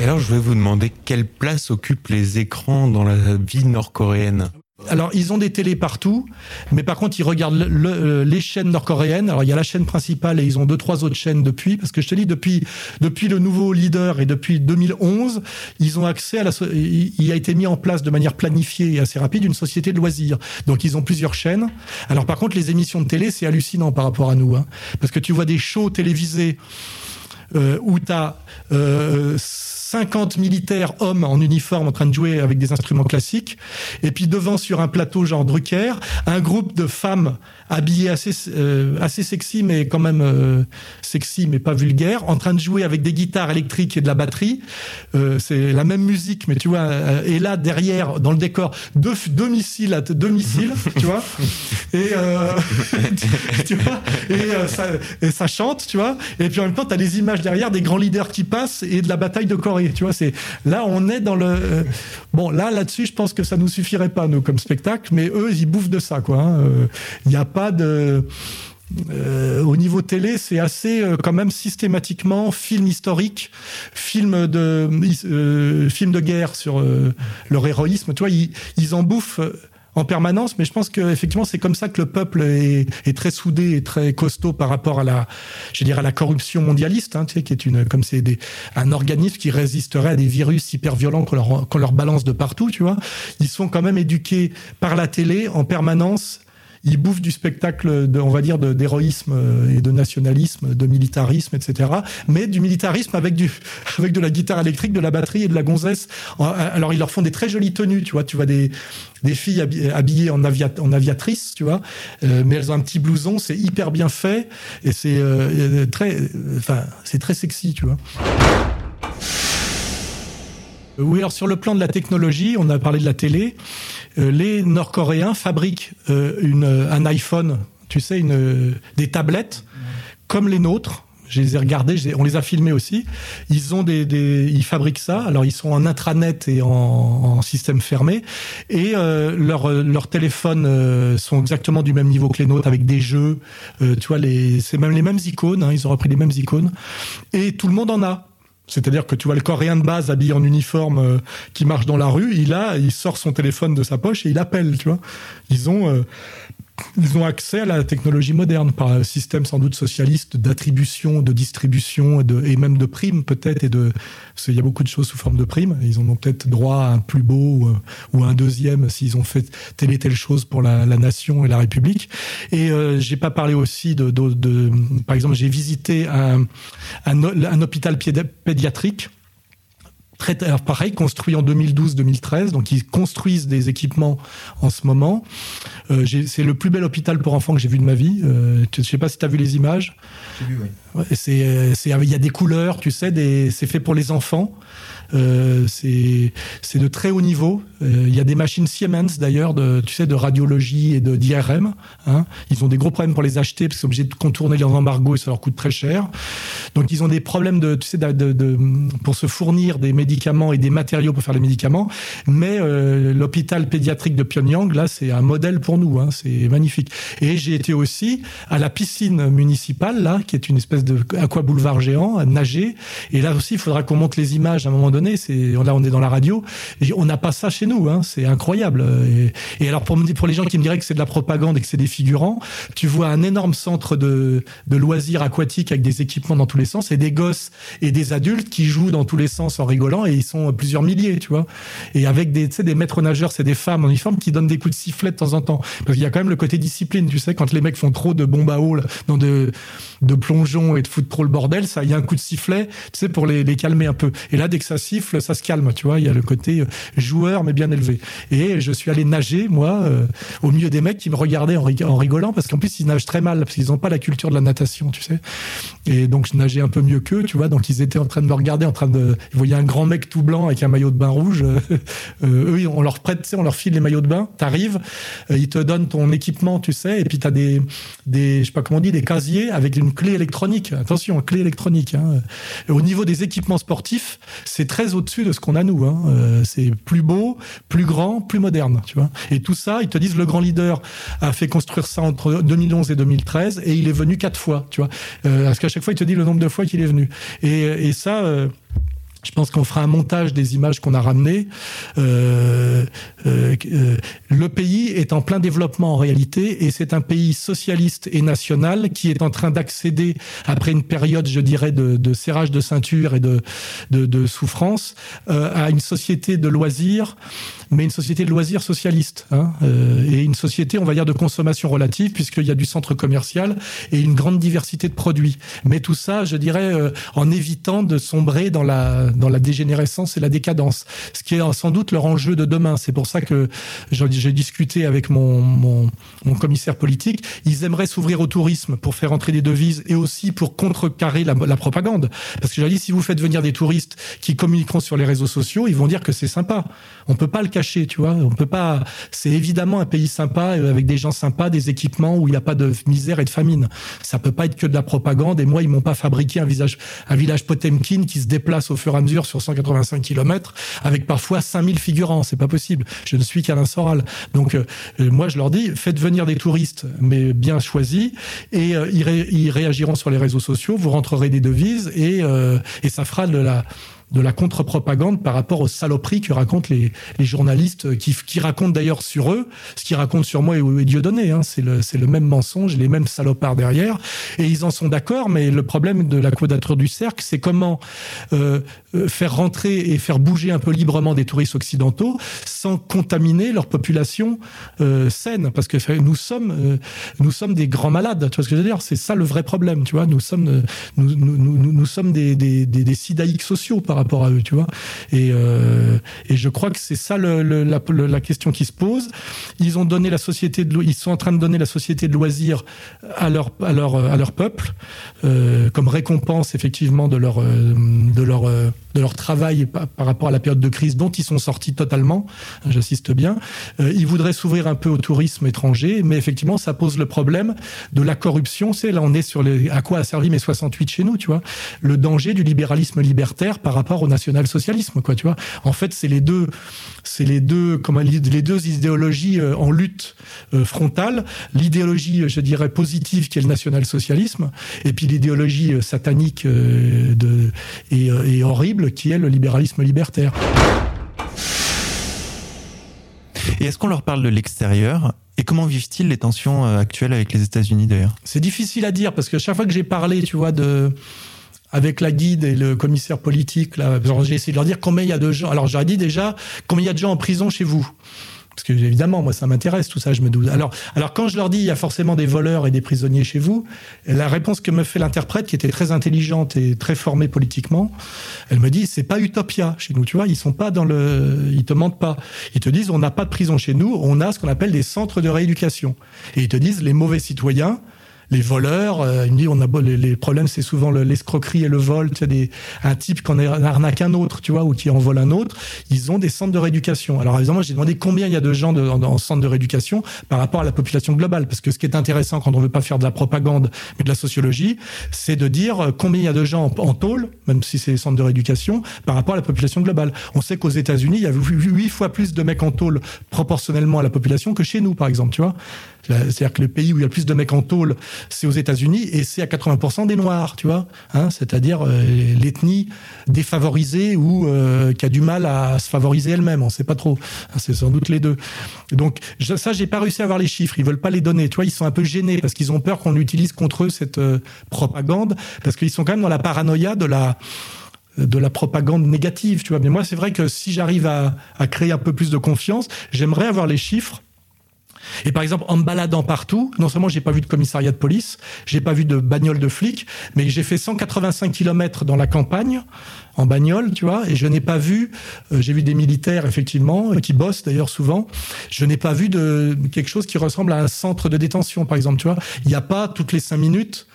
Et alors, je vais vous demander quelle place occupent les écrans dans la vie nord-coréenne alors, ils ont des télés partout, mais par contre, ils regardent le, le, les chaînes nord-coréennes. Alors, il y a la chaîne principale et ils ont deux, trois autres chaînes depuis, parce que je te dis, depuis, depuis le nouveau leader et depuis 2011, ils ont accès à la, il a été mis en place de manière planifiée et assez rapide une société de loisirs. Donc, ils ont plusieurs chaînes. Alors, par contre, les émissions de télé, c'est hallucinant par rapport à nous, hein, parce que tu vois des shows télévisés euh, où tu as euh, 50 militaires hommes en uniforme en train de jouer avec des instruments classiques, et puis devant sur un plateau genre Drucker, un groupe de femmes habillées assez euh, assez sexy mais quand même euh, sexy mais pas vulgaire, en train de jouer avec des guitares électriques et de la batterie. Euh, c'est la même musique, mais tu vois, et là derrière dans le décor deux, deux missiles, à deux missiles, <laughs> tu vois, et <laughs> tu vois, et ça, et ça chante, tu vois, et puis en même temps tu as les images derrière des grands leaders qui passent et de la bataille de Corée tu vois, c'est là on est dans le euh, bon là là-dessus, je pense que ça nous suffirait pas nous comme spectacle, mais eux ils bouffent de ça quoi. Il hein. n'y a pas de euh, au niveau télé, c'est assez euh, quand même systématiquement film historique, film de euh, film de guerre sur leur héroïsme. Tu ils, ils en bouffent en permanence, mais je pense que effectivement c'est comme ça que le peuple est, est, très soudé et très costaud par rapport à la, je dirais à la corruption mondialiste, hein, tu sais, qui est une comme c'est un organisme qui résisterait à des virus hyper violents qu'on leur, leur balance de partout, tu vois. Ils sont quand même éduqués par la télé en permanence ils bouffent du spectacle, de, on va dire, d'héroïsme et de nationalisme, de militarisme, etc. Mais du militarisme avec du, <laughs> avec de la guitare électrique, de la batterie et de la gonzesse. Alors ils leur font des très jolies tenues, tu vois. Tu vois des, filles habillées en, aviat, en aviatrice, tu vois, euh, mais elles ont un petit blouson, c'est hyper bien fait et c'est euh, très, enfin, c'est très sexy, tu vois. Oui, alors sur le plan de la technologie, on a parlé de la télé. Euh, les Nord-Coréens fabriquent euh, une, un iPhone, tu sais, une, des tablettes comme les nôtres. Je les ai regardés, on les a filmés aussi. Ils ont des, des, ils fabriquent ça. Alors ils sont en intranet et en, en système fermé, et euh, leurs leurs téléphones euh, sont exactement du même niveau que les nôtres avec des jeux. Euh, tu vois, les, c'est même les mêmes icônes. Hein, ils ont repris les mêmes icônes, et tout le monde en a C'est-à-dire que tu vois le Coréen de base habillé en uniforme euh, qui marche dans la rue, il a, il sort son téléphone de sa poche et il appelle, tu vois. Ils ont euh, ils ont accès à la technologie moderne par un système sans doute socialiste d'attribution, de distribution et, même de primes peut-être. Et de, parce qu'il y a beaucoup de choses sous forme de primes. Ils ont peut-être droit à un plus beau ou, à un deuxième s'ils ont fait telle et telle chose pour la, nation et la République. Et euh, j'ai pas parlé aussi de, par exemple, j'ai visité un, un hôpital pédiatrique très pareil, construit en 2012-2013. Donc ils construisent des équipements en ce moment. Euh, c'est le plus bel hôpital pour enfants que j'ai vu de ma vie. Euh, je sais pas si tu as vu les images. J'ai vu, oui. Ouais, c'est, il y a des couleurs, tu sais, c'est fait pour les enfants. Euh, c'est de très haut niveau. Euh, il y a des machines Siemens d'ailleurs, tu sais, de radiologie et de d'IRM. Hein. Ils ont des gros problèmes pour les acheter parce qu'ils sont obligés de contourner les embargos et ça leur coûte très cher. Donc ils ont des problèmes de, tu sais, de, de, pour se fournir des médicaments et des matériaux pour faire les médicaments. Mais euh, l'hôpital pédiatrique de Pyongyang, là, c'est un modèle pour nous. Hein. C'est magnifique. Et j'ai été aussi à la piscine municipale, là, qui est une espèce de aqua boulevard géant, à nager. Et là aussi, il faudra qu'on monte les images à un moment donné c'est là on est dans la radio. on n'a pas ça chez nous. Hein, c'est incroyable. Et, alors pour pour les gens qui me diraient que c'est de la propagande et que c'est des figurants, tu vois un énorme centre de, loisirs aquatiques avec des équipements dans tous les sens et des gosses et des adultes qui jouent dans tous les sens en rigolant et ils sont plusieurs milliers, tu vois. Et avec des, des maîtres nageurs, c'est des femmes en uniforme qui donnent des coups de sifflet de temps en temps. Parce qu'il y a quand même le côté discipline, tu sais, quand les mecs font trop de bombes à eau, dans de, de plongeon et de foutre trop le bordel, ça, il y a un coup de sifflet, tu sais, pour les, les calmer un peu. Et là, dès que ça siffle, ça se calme, tu vois. Il y a le côté euh, joueur, mais bien élevé. Et je suis allé nager, moi, euh, au milieu des mecs qui me regardaient en, rigolant, parce qu'en plus, ils nagent très mal, parce qu'ils n'ont pas la culture de la natation, tu sais. Et donc, je nageais un peu mieux qu'eux, tu vois. Donc, ils étaient en train de me regarder, en train de. Ils voyaient un grand mec tout blanc avec un maillot de bain rouge. Euh, eux, on leur prête, tu sais, on leur file les maillots de bain. T'arrives, ils te donnent ton équipement, tu sais, et puis t'as des, des, je sais pas comment on dit, des casiers avec une clé électronique. Attention, clé électronique. Hein. au niveau des équipements sportifs, c'est très au-dessus de ce qu'on a nous. Hein. Euh, c'est plus beau, plus grand, plus moderne. Tu vois. Et tout ça, ils te disent le grand leader a fait construire ça entre 2011 et 2013 et il est venu quatre fois. Tu vois. Euh, parce qu'à chaque fois, il te dit le nombre de fois qu'il est venu. Et, et ça. Euh, je pense qu'on fera un montage des images qu'on a ramenées. Euh, euh, le pays est en plein développement en réalité, et c'est un pays socialiste et national qui est en train d'accéder, après une période, je dirais, de, serrage de ceinture et de souffrance, euh, à une société de loisirs, mais une société de loisirs socialiste, hein, euh, et une société, on va dire, de consommation relative, puisqu'il y a du centre commercial et une grande diversité de produits. Mais tout ça, je dirais, euh, en évitant de sombrer dans la dans la dégénérescence et la décadence, ce qui est sans doute leur enjeu de demain. C'est pour ça que j'ai discuté avec mon, mon, mon, commissaire politique. Ils aimeraient s'ouvrir au tourisme pour faire entrer des devises et aussi pour contrecarrer la, la propagande. Parce que j'ai dit, si vous faites venir des touristes qui communiqueront sur les réseaux sociaux, ils vont dire que c'est sympa. On peut pas le tu vois. On peut pas. C'est évidemment un pays sympa euh, avec des gens sympas, des équipements où il n'y a pas de misère et de famine. Ça peut pas être que de la propagande. Et moi, ils m'ont pas fabriqué un un village Potemkin qui se déplace au fur et à mesure sur 185 km avec parfois 5000 figurants. C'est pas possible. Je ne suis qu'Alain Soral. Donc, euh, moi, je leur dis, faites venir des touristes, mais bien choisis, et euh, ils, réagiront sur les réseaux sociaux. Vous rentrerez des devises et, et ça fera de la de la contre-propagande par rapport aux saloperies que racontent les, les journalistes, qui, qui racontent d'ailleurs sur eux ce qu'ils racontent sur moi et, et Dieudonné. Hein. C'est le, le même mensonge, les mêmes salopards derrière. Et ils en sont d'accord, mais le problème de la quadrature du cercle, c'est comment euh, euh, faire rentrer et faire bouger un peu librement des touristes occidentaux sans contaminer leur population euh, saine. Parce que nous sommes, euh, nous sommes des grands malades. Tu vois ce que je veux dire? C'est ça le vrai problème. Tu vois, nous sommes, euh, nous, nous, nous, nous sommes des, des, des, des sidaïques sociaux par rapport à eux, tu vois. Et, euh, et je crois que c'est ça le, la, question qui se pose. Ils ont donné la société de, ils sont en train de donner la société de loisirs à leur, à leur, à leur peuple euh, comme récompense effectivement de leur, euh, de leur, de leur travail par, rapport à la période de crise dont ils sont sortis totalement. J'insiste bien. Ils voudraient s'ouvrir un peu au tourisme étranger, mais effectivement, ça pose le problème de la corruption. C'est là, on est sur les, à quoi a servi mes 68 chez nous, tu vois. Le danger du libéralisme libertaire par rapport rapport au national-socialisme, quoi, tu vois. En fait, c'est les deux, c'est les deux, comment les deux idéologies euh, en lutte euh, frontale. L'idéologie, je dirais, positive qui est le national-socialisme, et puis l'idéologie euh, satanique de, et, et horrible qui est le libéralisme libertaire. Et est-ce qu'on leur parle de l'extérieur? Et comment vivent-ils les tensions actuelles avec les États-Unis d'ailleurs? C'est difficile à dire parce que chaque fois que j'ai parlé, tu vois, de avec la guide et le commissaire politique, là, j'ai essayé de leur dire combien il y a de gens. Alors j'aurais dit déjà combien il y a de gens en prison chez vous. Parce que évidemment, moi, ça m'intéresse tout ça. Je me doute. Alors, alors quand je leur dis il y a forcément des voleurs et des prisonniers chez vous, la réponse que me fait l'interprète, qui était très intelligente et très formée politiquement, elle me dit c'est pas Utopia chez nous. Tu vois, ils sont pas dans le, ils te mentent pas. Ils te disent on n'a pas de prison chez nous, on a ce qu'on appelle des centres de rééducation. Et ils te disent les mauvais citoyens les voleurs. Euh, il me dit, on a les, les problèmes, c'est souvent l'escroquerie et le vol. Tu des, un type qui en arnaque un autre, tu vois, ou qui en vole un autre. Ils ont des centres de rééducation. Alors évidemment, j'ai demandé combien il y a de gens de, en, centre de rééducation par rapport à la population globale, parce que ce qui est intéressant quand on veut pas faire de la propagande, mais de la sociologie, c'est de dire euh, combien il y a de gens en, tôle, même si c'est des centres de rééducation, par rapport à la population globale. On sait qu'aux États-Unis, il y a huit fois plus de mecs en tôle proportionnellement à la population que chez nous, par exemple, tu vois. C'est-à-dire que le pays où il y a le plus de mecs en tôle, c'est aux États-Unis et c'est à 80% des Noirs, tu vois. Hein, C'est-à-dire euh, l'ethnie défavorisée ou euh, qui a du mal à se favoriser elle-même. On ne sait pas trop. Hein, c'est sans doute les deux. Donc je, ça, j'ai pas réussi à avoir les chiffres. Ils veulent pas les donner. Tu ils sont un peu gênés parce qu'ils ont peur qu'on utilise contre eux cette euh, propagande parce qu'ils sont quand même dans la paranoïa de la de la propagande négative, tu vois. Mais moi, c'est vrai que si j'arrive à créer un peu plus de confiance, j'aimerais avoir les chiffres et par exemple, en me baladant partout, non seulement j'ai pas vu de commissariat de police, j'ai pas vu de bagnole de flics, mais j'ai fait 185 km dans la campagne en bagnole, tu vois, et je n'ai pas vu, euh, j'ai vu des militaires effectivement qui bossent d'ailleurs souvent. Je n'ai pas vu de quelque chose qui ressemble à un centre de détention, par exemple, tu vois. Il n'y a pas toutes les cinq minutes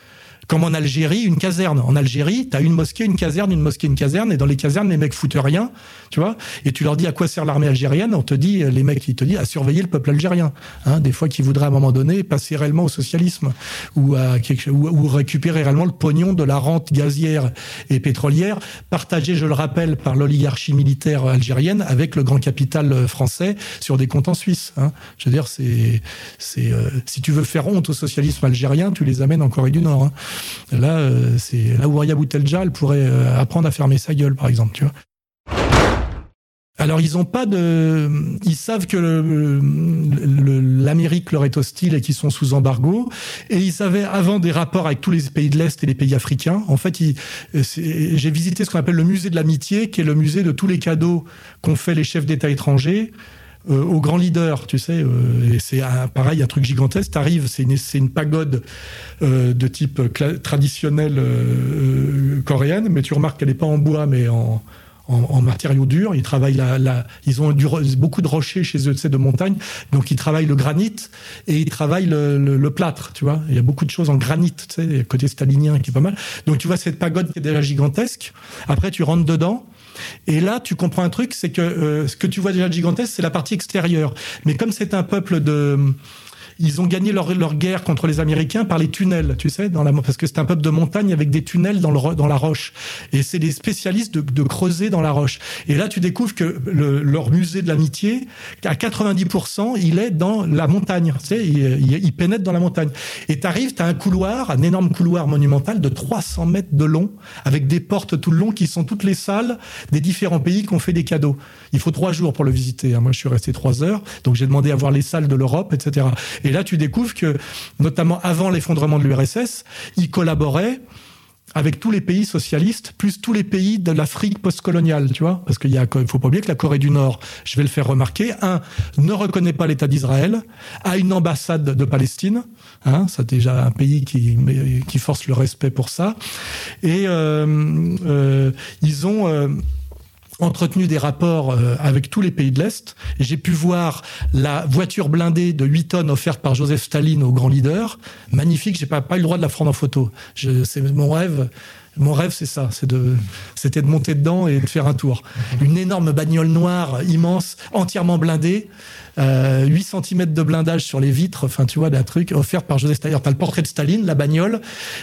comme en Algérie, une caserne. En Algérie, tu as une mosquée, une caserne, une mosquée, une caserne, et dans les casernes, les mecs foutent rien, tu vois. Et tu leur dis à quoi sert l'armée algérienne, on te dit, les mecs, ils te disent à surveiller le peuple algérien. Hein, des fois, qui voudraient à un moment donné passer réellement au socialisme ou, à quelque, ou, ou, récupérer réellement le pognon de la rente gazière et pétrolière, partagé, je le rappelle, par l'oligarchie militaire algérienne avec le grand capital français sur des comptes en Suisse. Hein. Je veux dire, c'est, euh, si tu veux faire honte au socialisme algérien, tu les amènes en Corée du Nord. Hein. Là, euh, c'est là où Ria Boutelja, elle pourrait euh, apprendre à fermer sa gueule, par exemple, tu vois. Alors ils ont pas de, ils savent que l'Amérique leur est hostile et qu'ils sont sous embargo, et ils avaient avant des rapports avec tous les pays de l'Est et les pays africains. En fait, j'ai visité ce qu'on appelle le musée de l'amitié, qui est le musée de tous les cadeaux qu'ont fait les chefs d'État étrangers euh, aux grands leaders, tu sais. Euh, c'est pareil, un truc gigantesque. T'arrives, c'est une, une pagode euh, de type traditionnel coréenne, mais tu remarques qu'elle n'est pas en bois, mais en, en, matériaux durs. Ils travaillent la, ils ont du, beaucoup de rochers chez eux, tu sais, de montagne. Donc ils travaillent le granit et ils travaillent le, le, plâtre, tu vois. Il y a beaucoup de choses en granit, tu sais, côté stalinien qui est pas mal. Donc tu vois cette pagode qui est déjà gigantesque. Après tu rentres dedans et là, tu comprends un truc, c'est que euh, ce que tu vois déjà de gigantesque, c'est la partie extérieure. Mais comme c'est un peuple de ils ont gagné leur, leur, guerre contre les Américains par les tunnels, tu sais, dans la, parce que c'est un peuple de montagne avec des tunnels dans, le, dans la roche. Et c'est des spécialistes de, de, creuser dans la roche. Et là, tu découvres que le, leur musée de l'amitié, à 90%, il est dans la montagne. Tu sais, il, il, pénètre dans la montagne. Et tu arrives, tu as un couloir, un énorme couloir monumental de 300 mètres de long, avec des portes tout le long qui sont toutes les salles des différents pays qui ont fait des cadeaux. Il faut trois jours pour le visiter. Hein. Moi, je suis resté trois heures, donc j'ai demandé à voir les salles de l'Europe, etc. Et là, tu découvres que, notamment avant l'effondrement de l'URSS, ils collaboraient avec tous les pays socialistes, plus tous les pays de l'Afrique postcoloniale, tu vois, parce qu'il y a, faut pas oublier que la Corée du Nord, je vais le faire remarquer, un, ne reconnaît pas l'État d'Israël, a une ambassade de Palestine, hein, c'est déjà un pays qui, qui force le respect pour ça, et euh, euh, ils ont euh, entretenu des rapports euh, avec tous les pays de l'Est. J'ai pu voir la voiture blindée de 8 tonnes offerte par Joseph Staline au grand leader. Magnifique, j'ai pas, pas eu le droit de la prendre en photo. C'est mon rêve Mon rêve, c'est ça, c'est de, c'était de monter dedans et de faire un tour. Une énorme bagnole noire, immense, entièrement blindée, euh, 8 cm de blindage sur les vitres, enfin tu vois, d'un truc offert par Joseph Staline. T'as le portrait de Staline, la bagnole,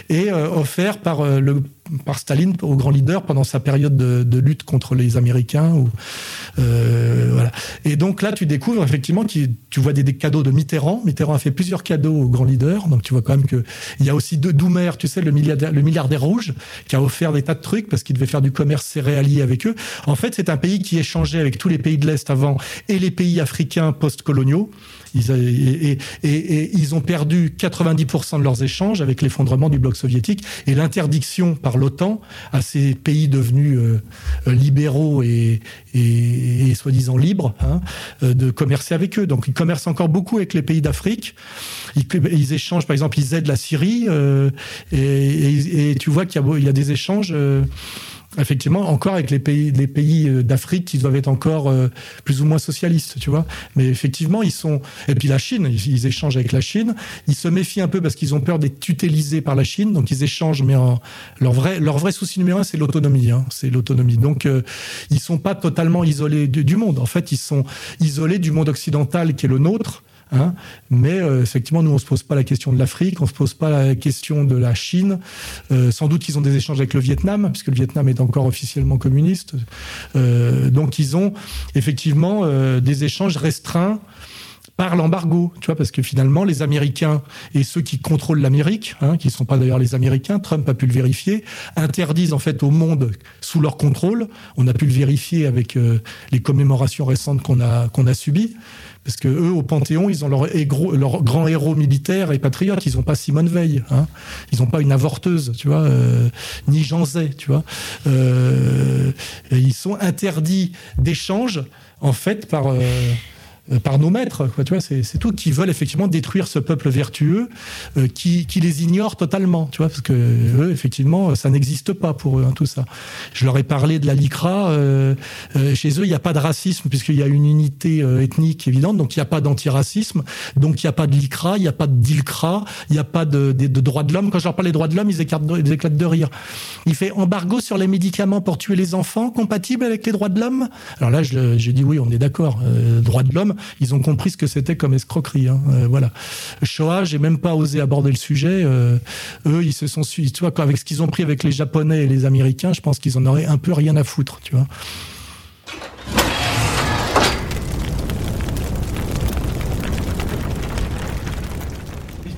et euh, offert par euh, par Staline au grand leader pendant sa période de, lutte contre les Américains. Euh. Et donc là, tu découvres effectivement que tu vois des, cadeaux de Mitterrand. Mitterrand a fait plusieurs cadeaux au grand leader, donc tu vois quand même que il y a aussi de Doumer, tu sais, le milliardaire, le milliardaire rouge, qui a offert des tas de trucs parce qu'il devait faire du commerce céréalier avec eux. En fait, c'est un pays qui échangeait avec tous les pays de l'Est avant et les pays africains post-coloniaux. Ils, et, ils ont perdu 90% de leurs échanges avec l'effondrement du bloc soviétique et l'interdiction par l'OTAN à ces pays devenus euh, libéraux et, soi-disant libres hein, de commercer avec eux. Donc ils commercent encore beaucoup avec les pays d'Afrique. Ils, échangent, par exemple, ils aident la Syrie euh, et, tu vois qu'il y, y, a des échanges. Euh, effectivement, encore avec les pays, les pays euh, d'Afrique qui doivent être encore euh, plus ou moins socialistes, tu vois. Mais effectivement, ils sont. Et puis la Chine, ils, ils échangent avec la Chine. Ils se méfient un peu parce qu'ils ont peur d'être tutélisés par la Chine, donc ils échangent. Mais en... leur vrai, leur vrai souci numéro un, c'est l'autonomie. Hein, c'est l'autonomie. Donc euh, ils sont pas totalement isolés du monde. En fait, ils sont isolés du monde occidental qui est le nôtre Hein Mais euh, effectivement, nous, on se pose pas la question de l'Afrique, on se pose pas la question de la Chine. Euh, sans doute qu'ils ont des échanges avec le Vietnam, puisque le Vietnam est encore officiellement communiste. Euh, donc, ils ont effectivement euh, des échanges restreints par l'embargo, tu vois, parce que finalement, les Américains et ceux qui contrôlent l'Amérique, hein, qui ne sont pas d'ailleurs les Américains, Trump a pu le vérifier, interdisent en fait au monde sous leur contrôle. On a pu le vérifier avec euh, les commémorations récentes qu'on a qu'on a subies. Parce que eux, au Panthéon, ils ont leur, égro, leur grand héros militaire et patriote. Ils n'ont pas Simone Veil. Hein. Ils n'ont pas une avorteuse, tu vois, euh, ni Jean Zay, tu vois. Euh, ils sont interdits d'échange, en fait, par... Euh, par nos maîtres, quoi, tu vois, c'est tout, qui veulent effectivement détruire ce peuple vertueux, euh, qui, qui, les ignore totalement, tu vois, parce que eux, effectivement, ça n'existe pas pour eux, hein, tout ça. Je leur ai parlé de la LICRA, euh, euh, chez eux, il n'y a pas de racisme, puisqu'il y a une unité euh, ethnique évidente, donc il n'y a pas d'antiracisme, donc il n'y a pas de LICRA, il n'y a pas de DILCRA, il n'y a pas de, de, de droits de l'homme. Quand je leur parle des droits de l'homme, ils, ils éclatent de rire. Il fait embargo sur les médicaments pour tuer les enfants, compatible avec les droits de l'homme? Alors là, j'ai dit oui, on est d'accord, droits de l'homme, ils ont compris ce que c'était comme escroquerie. Hein. Euh, voilà. Shoah, j'ai même pas osé aborder le sujet. Euh, eux, ils se sont suivis. Tu vois, avec ce qu'ils ont pris avec les Japonais et les Américains, je pense qu'ils en auraient un peu rien à foutre. Tu vois.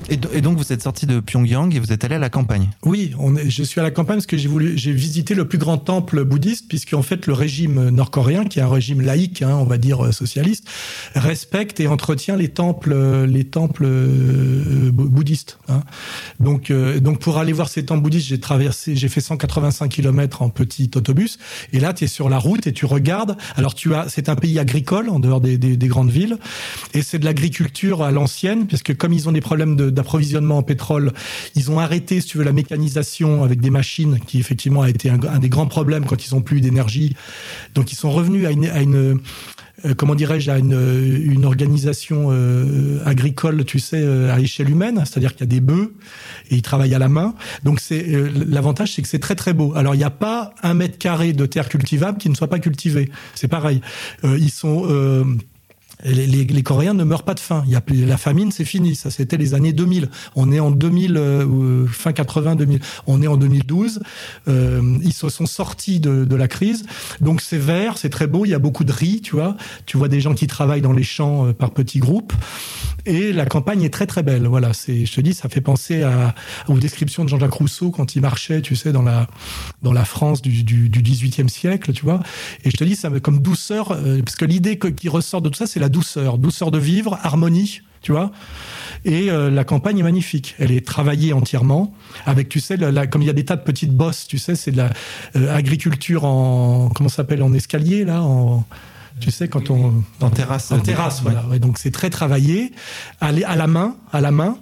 Et, donc vous êtes sorti de Pyongyang et vous êtes allé à la campagne. Oui, je suis à la campagne parce que j'ai voulu, j'ai visité le plus grand temple bouddhiste puisque en fait le régime nord-coréen, qui est un régime laïque, hein, on va dire socialiste, respecte et entretient les temples, les temples euh, bouddhistes. Hein. Donc, euh, donc pour aller voir ces temples bouddhistes, j'ai traversé, j'ai fait 185 km en petit autobus et là tu es sur la route et tu regardes. Alors tu as, c'est un pays agricole en dehors des grandes villes et c'est de l'agriculture à l'ancienne puisque comme ils ont des problèmes de d'approvisionnement en pétrole. Ils ont arrêté, si tu veux, la mécanisation avec des machines, qui effectivement a été un, des grands problèmes quand ils ont plus d'énergie. Donc ils sont revenus à une, euh, comment dirais-je, à une, une organisation euh, agricole, tu sais, euh, à échelle humaine, c'est-à-dire qu'il y a des bœufs et ils travaillent à la main. Donc c'est euh, l'avantage, c'est que c'est très très beau. Alors il n'y a pas un mètre carré de terre cultivable qui ne soit pas cultivé. C'est pareil. Euh, ils sont les, les, les, Coréens ne meurent pas de faim. Il y a la famine, c'est fini. Ça, c'était les années 2000. On est en 2000, euh, fin 80, 2000. On est en 2012. Euh, ils se sont sortis de, de la crise. Donc c'est vert, c'est très beau. Il y a beaucoup de riz, tu vois. Tu vois des gens qui travaillent dans les champs euh, par petits groupes. Et la campagne est très très belle. Voilà, c'est, je te dis, ça fait penser à, aux descriptions de Jean-Jacques Rousseau quand il marchait, tu sais, dans la dans la France du, du, du 18e siècle, tu vois. Et je te dis, ça comme douceur, euh, parce que l'idée qui ressort de tout ça, c'est la douceur, douceur de vivre, harmonie, tu vois. Et euh, la campagne est magnifique. Elle est travaillée entièrement avec, tu sais, la, comme il y a des tas de petites bosses, tu sais, c'est de la euh, en comment s'appelle en escalier là, en tu sais quand on en terrasse en terrasse voilà ouais, donc c'est très travaillé à, à la main à la main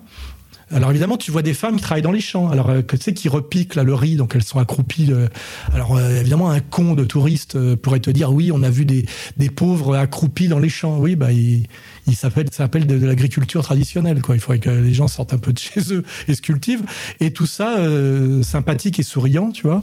Alors évidemment, tu vois des femmes qui travaillent dans les champs, alors euh, que tu sais qui repiquent là le riz, donc elles sont accroupies. euh, alors euh, évidemment, un con de touriste euh, pourrait te dire oui, on a vu des, des pauvres accroupis dans les champs. Oui, bah il, il s'appelle ça s'appelle de, de l'agriculture traditionnelle quoi. Il faudrait que les gens sortent un peu de chez eux et se cultivent. Et tout ça sympathique et souriant, tu vois.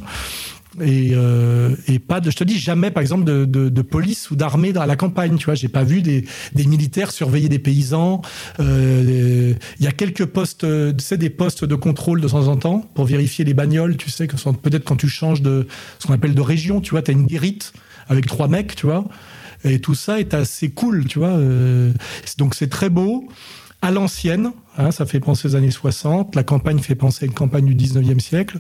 Et, euh, et pas je te dis jamais par exemple de, police ou d'armée dans la campagne, tu vois. J'ai pas vu des, militaires surveiller des paysans. Euh, Il y a quelques postes, euh, tu sais, des postes de contrôle de temps en temps pour vérifier les bagnoles, tu sais, peut-être quand tu changes de ce qu'on appelle de région, tu vois, t'as une guérite avec trois mecs, tu vois. Et tout ça est assez cool, tu vois. donc c'est très beau à l'ancienne, hein, ça fait penser aux années 60. La campagne fait penser à une campagne du 19e siècle.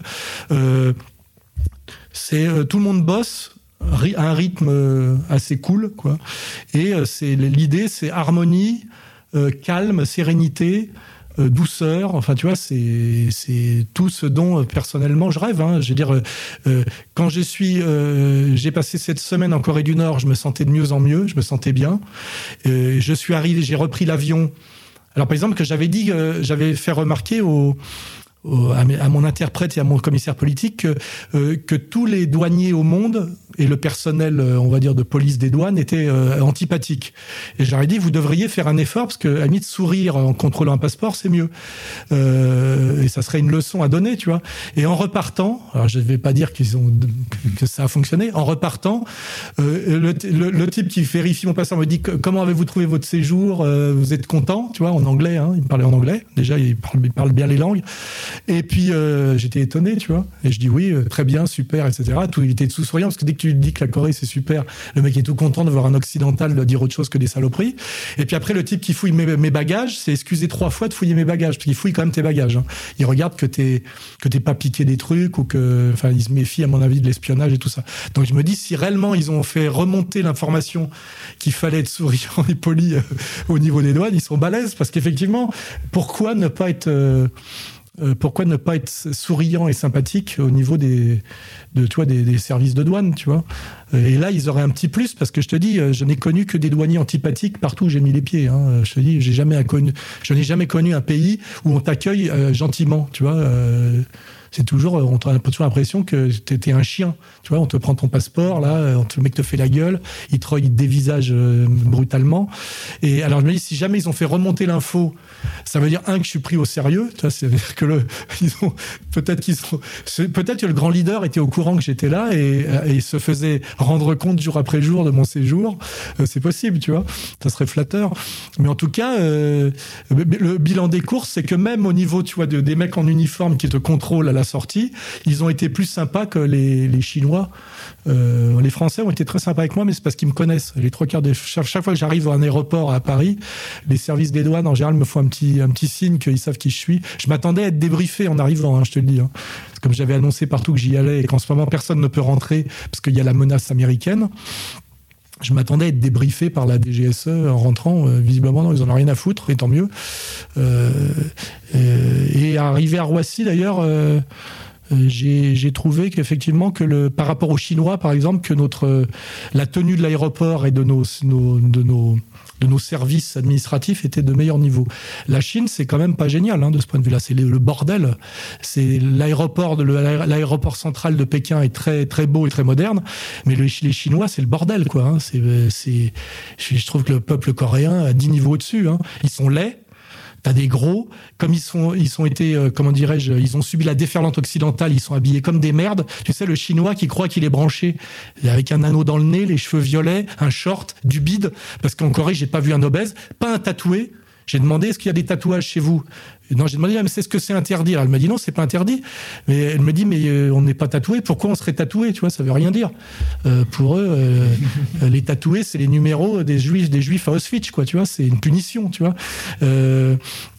C'est euh, tout le monde bosse à un rythme euh, assez cool, quoi. Et euh, c'est l'idée, c'est harmonie, calme, sérénité. douceur, enfin tu vois, c'est tout ce dont personnellement je rêve. Hein. Je veux dire, quand je suis, j'ai passé cette semaine en Corée du Nord, je me sentais de mieux en mieux, je me sentais bien. Je suis arrivé, j'ai repris l'avion. Alors par exemple que j'avais dit, j'avais fait remarquer au, au- à, mon interprète et à mon commissaire politique que, euh, que tous les douaniers au monde et le personnel, euh, on va dire, de police des douanes étaient euh, antipathiques. Et j'aurais dit, vous devriez faire un effort parce que à limite sourire en contrôlant un passeport, c'est mieux. Euh, et ça serait une leçon à donner, tu vois. Et en repartant, alors je ne vais pas dire qu'ils ont que ça a fonctionné. En repartant, euh, le, type qui vérifie mon passeport me dit comment avez-vous trouvé votre séjour Vous êtes content, tu vois, en anglais. Hein, il me parlait en anglais. Déjà, il parle, bien les langues. Et puis j'étais étonné, tu vois. Et je dis oui, très bien, super, etc. Tout, il était tout souriant parce que dès que tu lui dis que la Corée c'est super, le mec est tout content de voir un occidental dire autre chose que des saloperies. Et puis après, le type qui fouille mes, mes bagages, c'est excusé trois fois de fouiller mes bagages parce qu'il fouille quand même tes bagages. hein. Il regarde que t'es que t'es pas piqué des trucs ou que, enfin, il se méfie à mon avis de l'espionnage et tout ça. Donc je me dis si réellement ils ont fait remonter l'information qu'il fallait être souriant et poli euh, au niveau des douanes, ils sont balèzes parce qu'effectivement, pourquoi ne pas être euh, euh, pourquoi ne pas être souriant et sympathique au niveau des, de, tu vois, des, services de douane, tu vois? Euh, Et là, ils auraient un petit plus parce que je te dis, euh, je n'ai connu que des douaniers antipathiques partout où j'ai mis les pieds. Hein. Je te dis, jamais connu, je n'ai jamais connu un pays où on t'accueille gentiment, tu vois. C'est toujours, on a toujours l'impression que t'étais un chien. Tu vois, on te prend ton passeport, là, euh, le mec te fait la gueule, il te, dévisage euh, brutalement. Et alors, je me dis, si jamais ils ont fait remonter l'info, ça veut dire, un, que je suis pris au sérieux. Tu vois, c'est-à-dire que le, <laughs> ils ont, peut-être qu'ils sont, peut-être que le grand leader était au courant que j'étais là et, il se faisait rendre compte jour après jour de mon séjour. Euh, c'est possible, tu vois. Ça serait flatteur. Mais en tout cas, euh, le bilan des courses, c'est que même au niveau, tu vois, de, des mecs en uniforme qui te contrôlent à la sortie, ils ont été plus sympas que les, les Chinois. Euh, les Français ont été très sympas avec moi, mais c'est parce qu'ils me connaissent. Les trois quarts des chaque, chaque fois que j'arrive à un aéroport à Paris, les services des douanes en général me font un petit un petit signe qu'ils savent qui je suis. Je m'attendais à être débriefé en arrivant, hein, je te le dis. Hein. Comme j'avais annoncé partout que j'y allais et qu'en ce moment personne ne peut rentrer parce qu'il y a la menace américaine. Je m'attendais à être débriefé par la DGSE en rentrant. Euh, visiblement, non, ils en ont rien à foutre, et tant mieux. Euh, euh, et arrivé à Roissy, d'ailleurs, euh, j'ai trouvé qu'effectivement, que le, par rapport aux Chinois, par exemple, que notre la tenue de l'aéroport et de nos- de nos de nos services administratifs était de meilleur niveau. La Chine, c'est quand même pas génial hein, de ce point de vue-là. C'est le, bordel. C'est l'aéroport l'aéroport central de Pékin est très très beau et très moderne, mais le- les Chinois, c'est le bordel quoi. hein. C'est je je trouve que le peuple coréen a 10 niveaux au-dessus. hein. Ils sont laids. T'as des gros, comme ils sont, ils sont été, euh, comment dirais-je, ils ont subi la déferlante occidentale, ils sont habillés comme des merdes. Tu sais, le chinois qui croit qu'il est branché avec un anneau dans le nez, les cheveux violets, un short, du bide, parce qu'en Corée, j'ai pas vu un obèse, pas un tatoué. J'ai demandé, est-ce qu'il y a des tatouages chez vous? Non, j'ai demandé, ah, mais c'est ce que c'est interdit Elle m'a dit, non, c'est pas interdit. Mais elle me dit, mais euh, on n'est pas tatoué, pourquoi on serait tatoué Tu vois, ça veut rien dire. Euh, pour eux, euh, les tatoués, c'est les numéros des juifs, des juifs à Auschwitz, quoi, tu vois, c'est une punition, tu vois?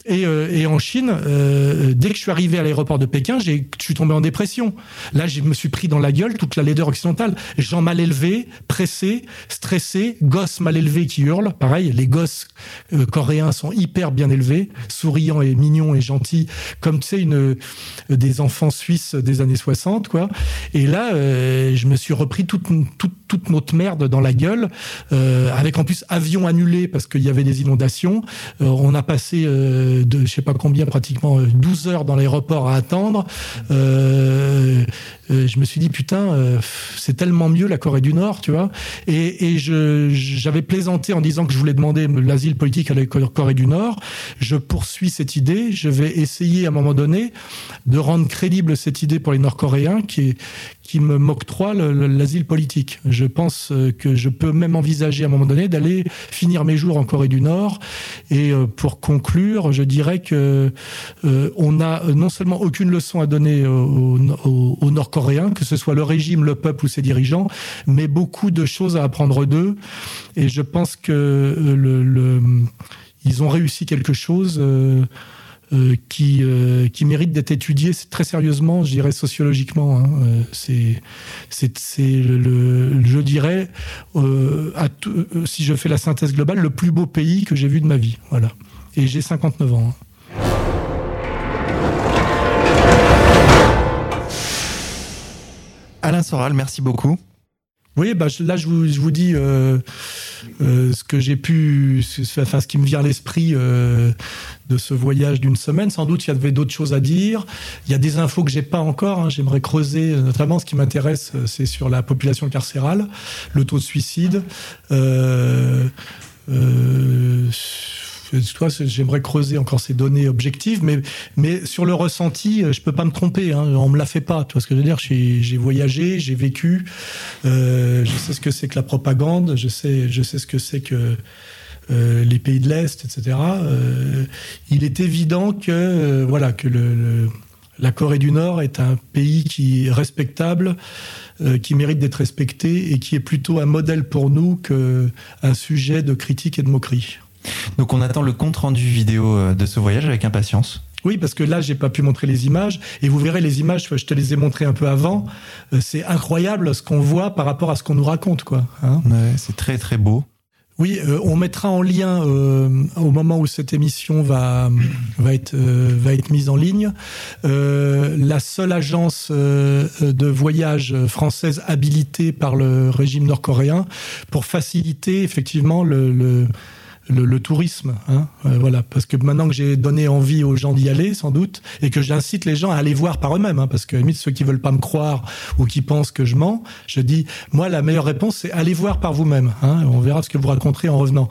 Et, euh, et en Chine, euh, dès que je suis arrivé à l'aéroport de Pékin, je suis tombé en dépression. Là, je me suis pris dans la gueule toute la laideur occidentale. Gens mal élevés, pressés, stressés, gosses mal élevés qui hurlent. Pareil, les gosses euh, coréens sont hyper bien élevés, souriants et mignons et gentils, comme tu sais, une, des enfants suisses des années 60, quoi. Et là, je me suis repris toute, toute, toute notre merde dans la gueule, avec en plus avion annulé parce qu'il y avait des inondations. on a passé de, je sais pas combien, pratiquement 12 heures dans l'aéroport à attendre. Euh, euh, je me suis dit putain, euh, c'est tellement mieux la Corée du Nord, tu vois. Et, et j'avais plaisanté en disant que je voulais demander l'asile politique à la Corée du Nord. Je poursuis cette idée. Je vais essayer à un moment donné de rendre crédible cette idée pour les Nord-Coréens qui est qui me m'octroie l'asile politique. Je pense euh, que je peux même envisager à un moment donné d'aller finir mes jours en Corée du Nord. Et euh, pour conclure, je dirais que euh, on n'a non seulement aucune leçon à donner aux, Nord-Coréens, que ce soit le régime, le peuple ou ses dirigeants, mais beaucoup de choses à apprendre d'eux. Et je pense que ils ont réussi quelque chose. Qui, euh, qui mérite d'être étudié très sérieusement, je dirais sociologiquement. Hein. Euh, c'est, c'est, le, je dirais, si je fais la synthèse globale, le plus beau pays que j'ai vu de ma vie. Voilà. Et j'ai 59 ans. Hein. Alain Soral, merci beaucoup. Oui, bah, là, je vous, je vous dis euh, euh, ce que j'ai pu, enfin, ce qui me vient à l'esprit euh, de ce voyage d'une semaine. Sans doute, il y avait d'autres choses à dire. Il y a des infos que j'ai pas encore. Hein. J'aimerais creuser, notamment ce qui m'intéresse, c'est sur la population carcérale, le taux de suicide. Euh, j'aimerais creuser encore ces données objectives, mais, sur le ressenti, euh, je peux pas me tromper. Hein, on me l'a fait pas. Ce que je veux dire? J'ai voyagé, j'ai vécu. Euh, je sais ce que c'est que la propagande. Je sais, ce que c'est que euh, les pays de l'Est, etc. Il est évident que voilà que la Corée du Nord est un pays qui est respectable, qui mérite d'être respecté et qui est plutôt un modèle pour nous qu'un sujet de critique et de moquerie. Donc on attend le compte rendu vidéo euh, de ce voyage avec impatience. Oui, parce que là, j'ai pas pu montrer les images. Et vous verrez les images, je te les ai montrées un peu avant. Euh, c'est incroyable ce qu'on voit par rapport à ce qu'on nous raconte, quoi. Hein. c'est très, très beau. Oui, euh, on mettra en lien au moment où cette émission va va être va être mise en ligne la seule agence de voyage française habilitée par le régime nord-coréen pour faciliter effectivement le le, tourisme. Hein, euh, voilà, parce que maintenant que j'ai donné envie aux gens d'y aller, sans doute, et que j'incite les gens à aller voir par eux-mêmes, hein, parce que limite ceux qui veulent pas me croire ou qui pensent que je mens, je dis, moi la meilleure réponse c'est aller voir par vous-même. Hein, on verra ce que vous raconterez en revenant.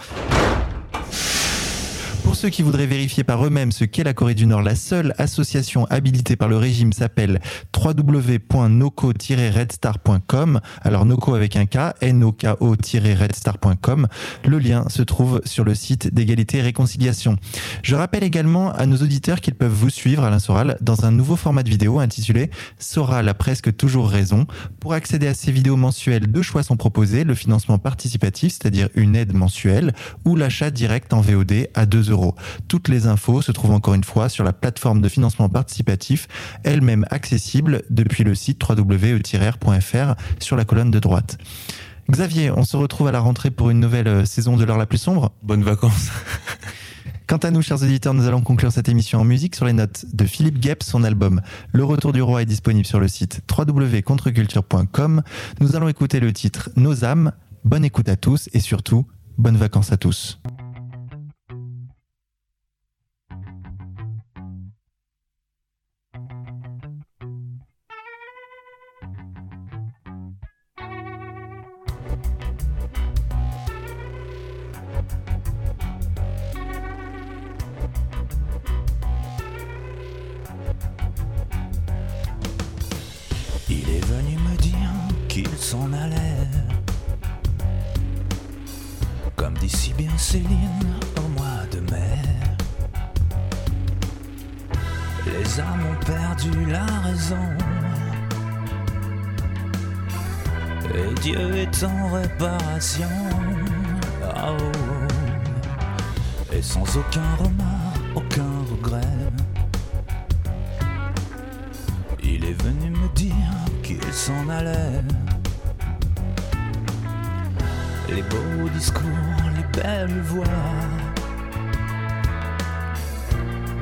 Ceux qui voudraient vérifier par eux-mêmes ce qu'est la Corée du Nord, la seule association habilitée par le régime s'appelle www.noco-redstar.com. Alors Noco avec un K, N-O-K-O-redstar.com. Le lien se trouve sur le site d'égalité et réconciliation. Je rappelle également à nos auditeurs qu'ils peuvent vous suivre, Alain Soral, dans un nouveau format de vidéo intitulé Soral a presque toujours raison. Pour accéder à ces vidéos mensuelles, deux choix sont proposés, le financement participatif, c'est-à-dire une aide mensuelle, ou l'achat direct en VOD à 2 euros. Toutes les infos se trouvent encore une fois sur la plateforme de financement participatif, elle-même accessible depuis le site www.e-r.fr sur la colonne de droite. Xavier, on se retrouve à la rentrée pour une nouvelle euh, saison de l'heure la plus sombre. Bonnes vacances. Quant à nous, chers auditeurs, nous allons conclure cette émission en musique sur les notes de Philippe Guep. Son album Le Retour du Roi est disponible sur le site www.contreculture.com. Nous allons écouter le titre Nos âmes. Bonne écoute à tous et surtout, bonnes vacances à tous. Céline au mois de mai. Les âmes ont perdu la raison. Et Dieu est en réparation. Oh. Et sans aucun remords, aucun regret. Il est venu me dire qu'il s'en allait les beaux discours, les belles voix.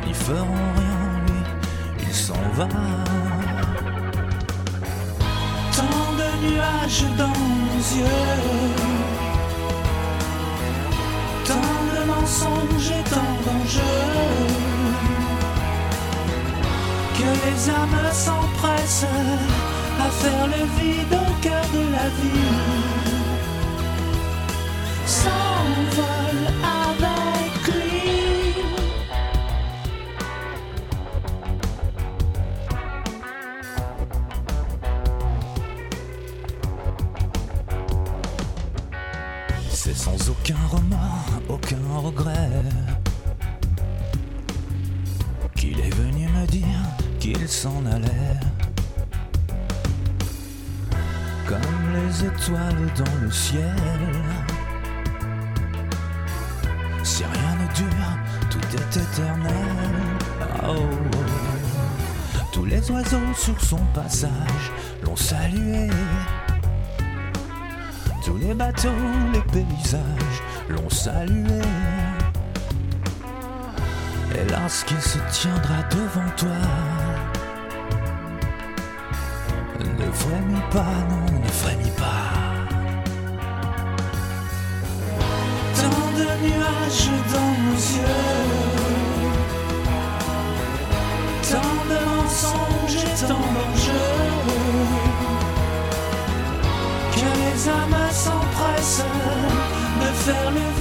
Il feront rien, lui, il s'en va. Tant de nuages dans nos yeux, tant de mensonges et tant d'enjeux, que les âmes s'empressent à faire le vide au cœur de la vie. Sur son passage l'ont salué. Tous les bateaux, les paysages l'ont salué. Et lorsqu'il se tiendra devant toi, ne frémis pas, non, de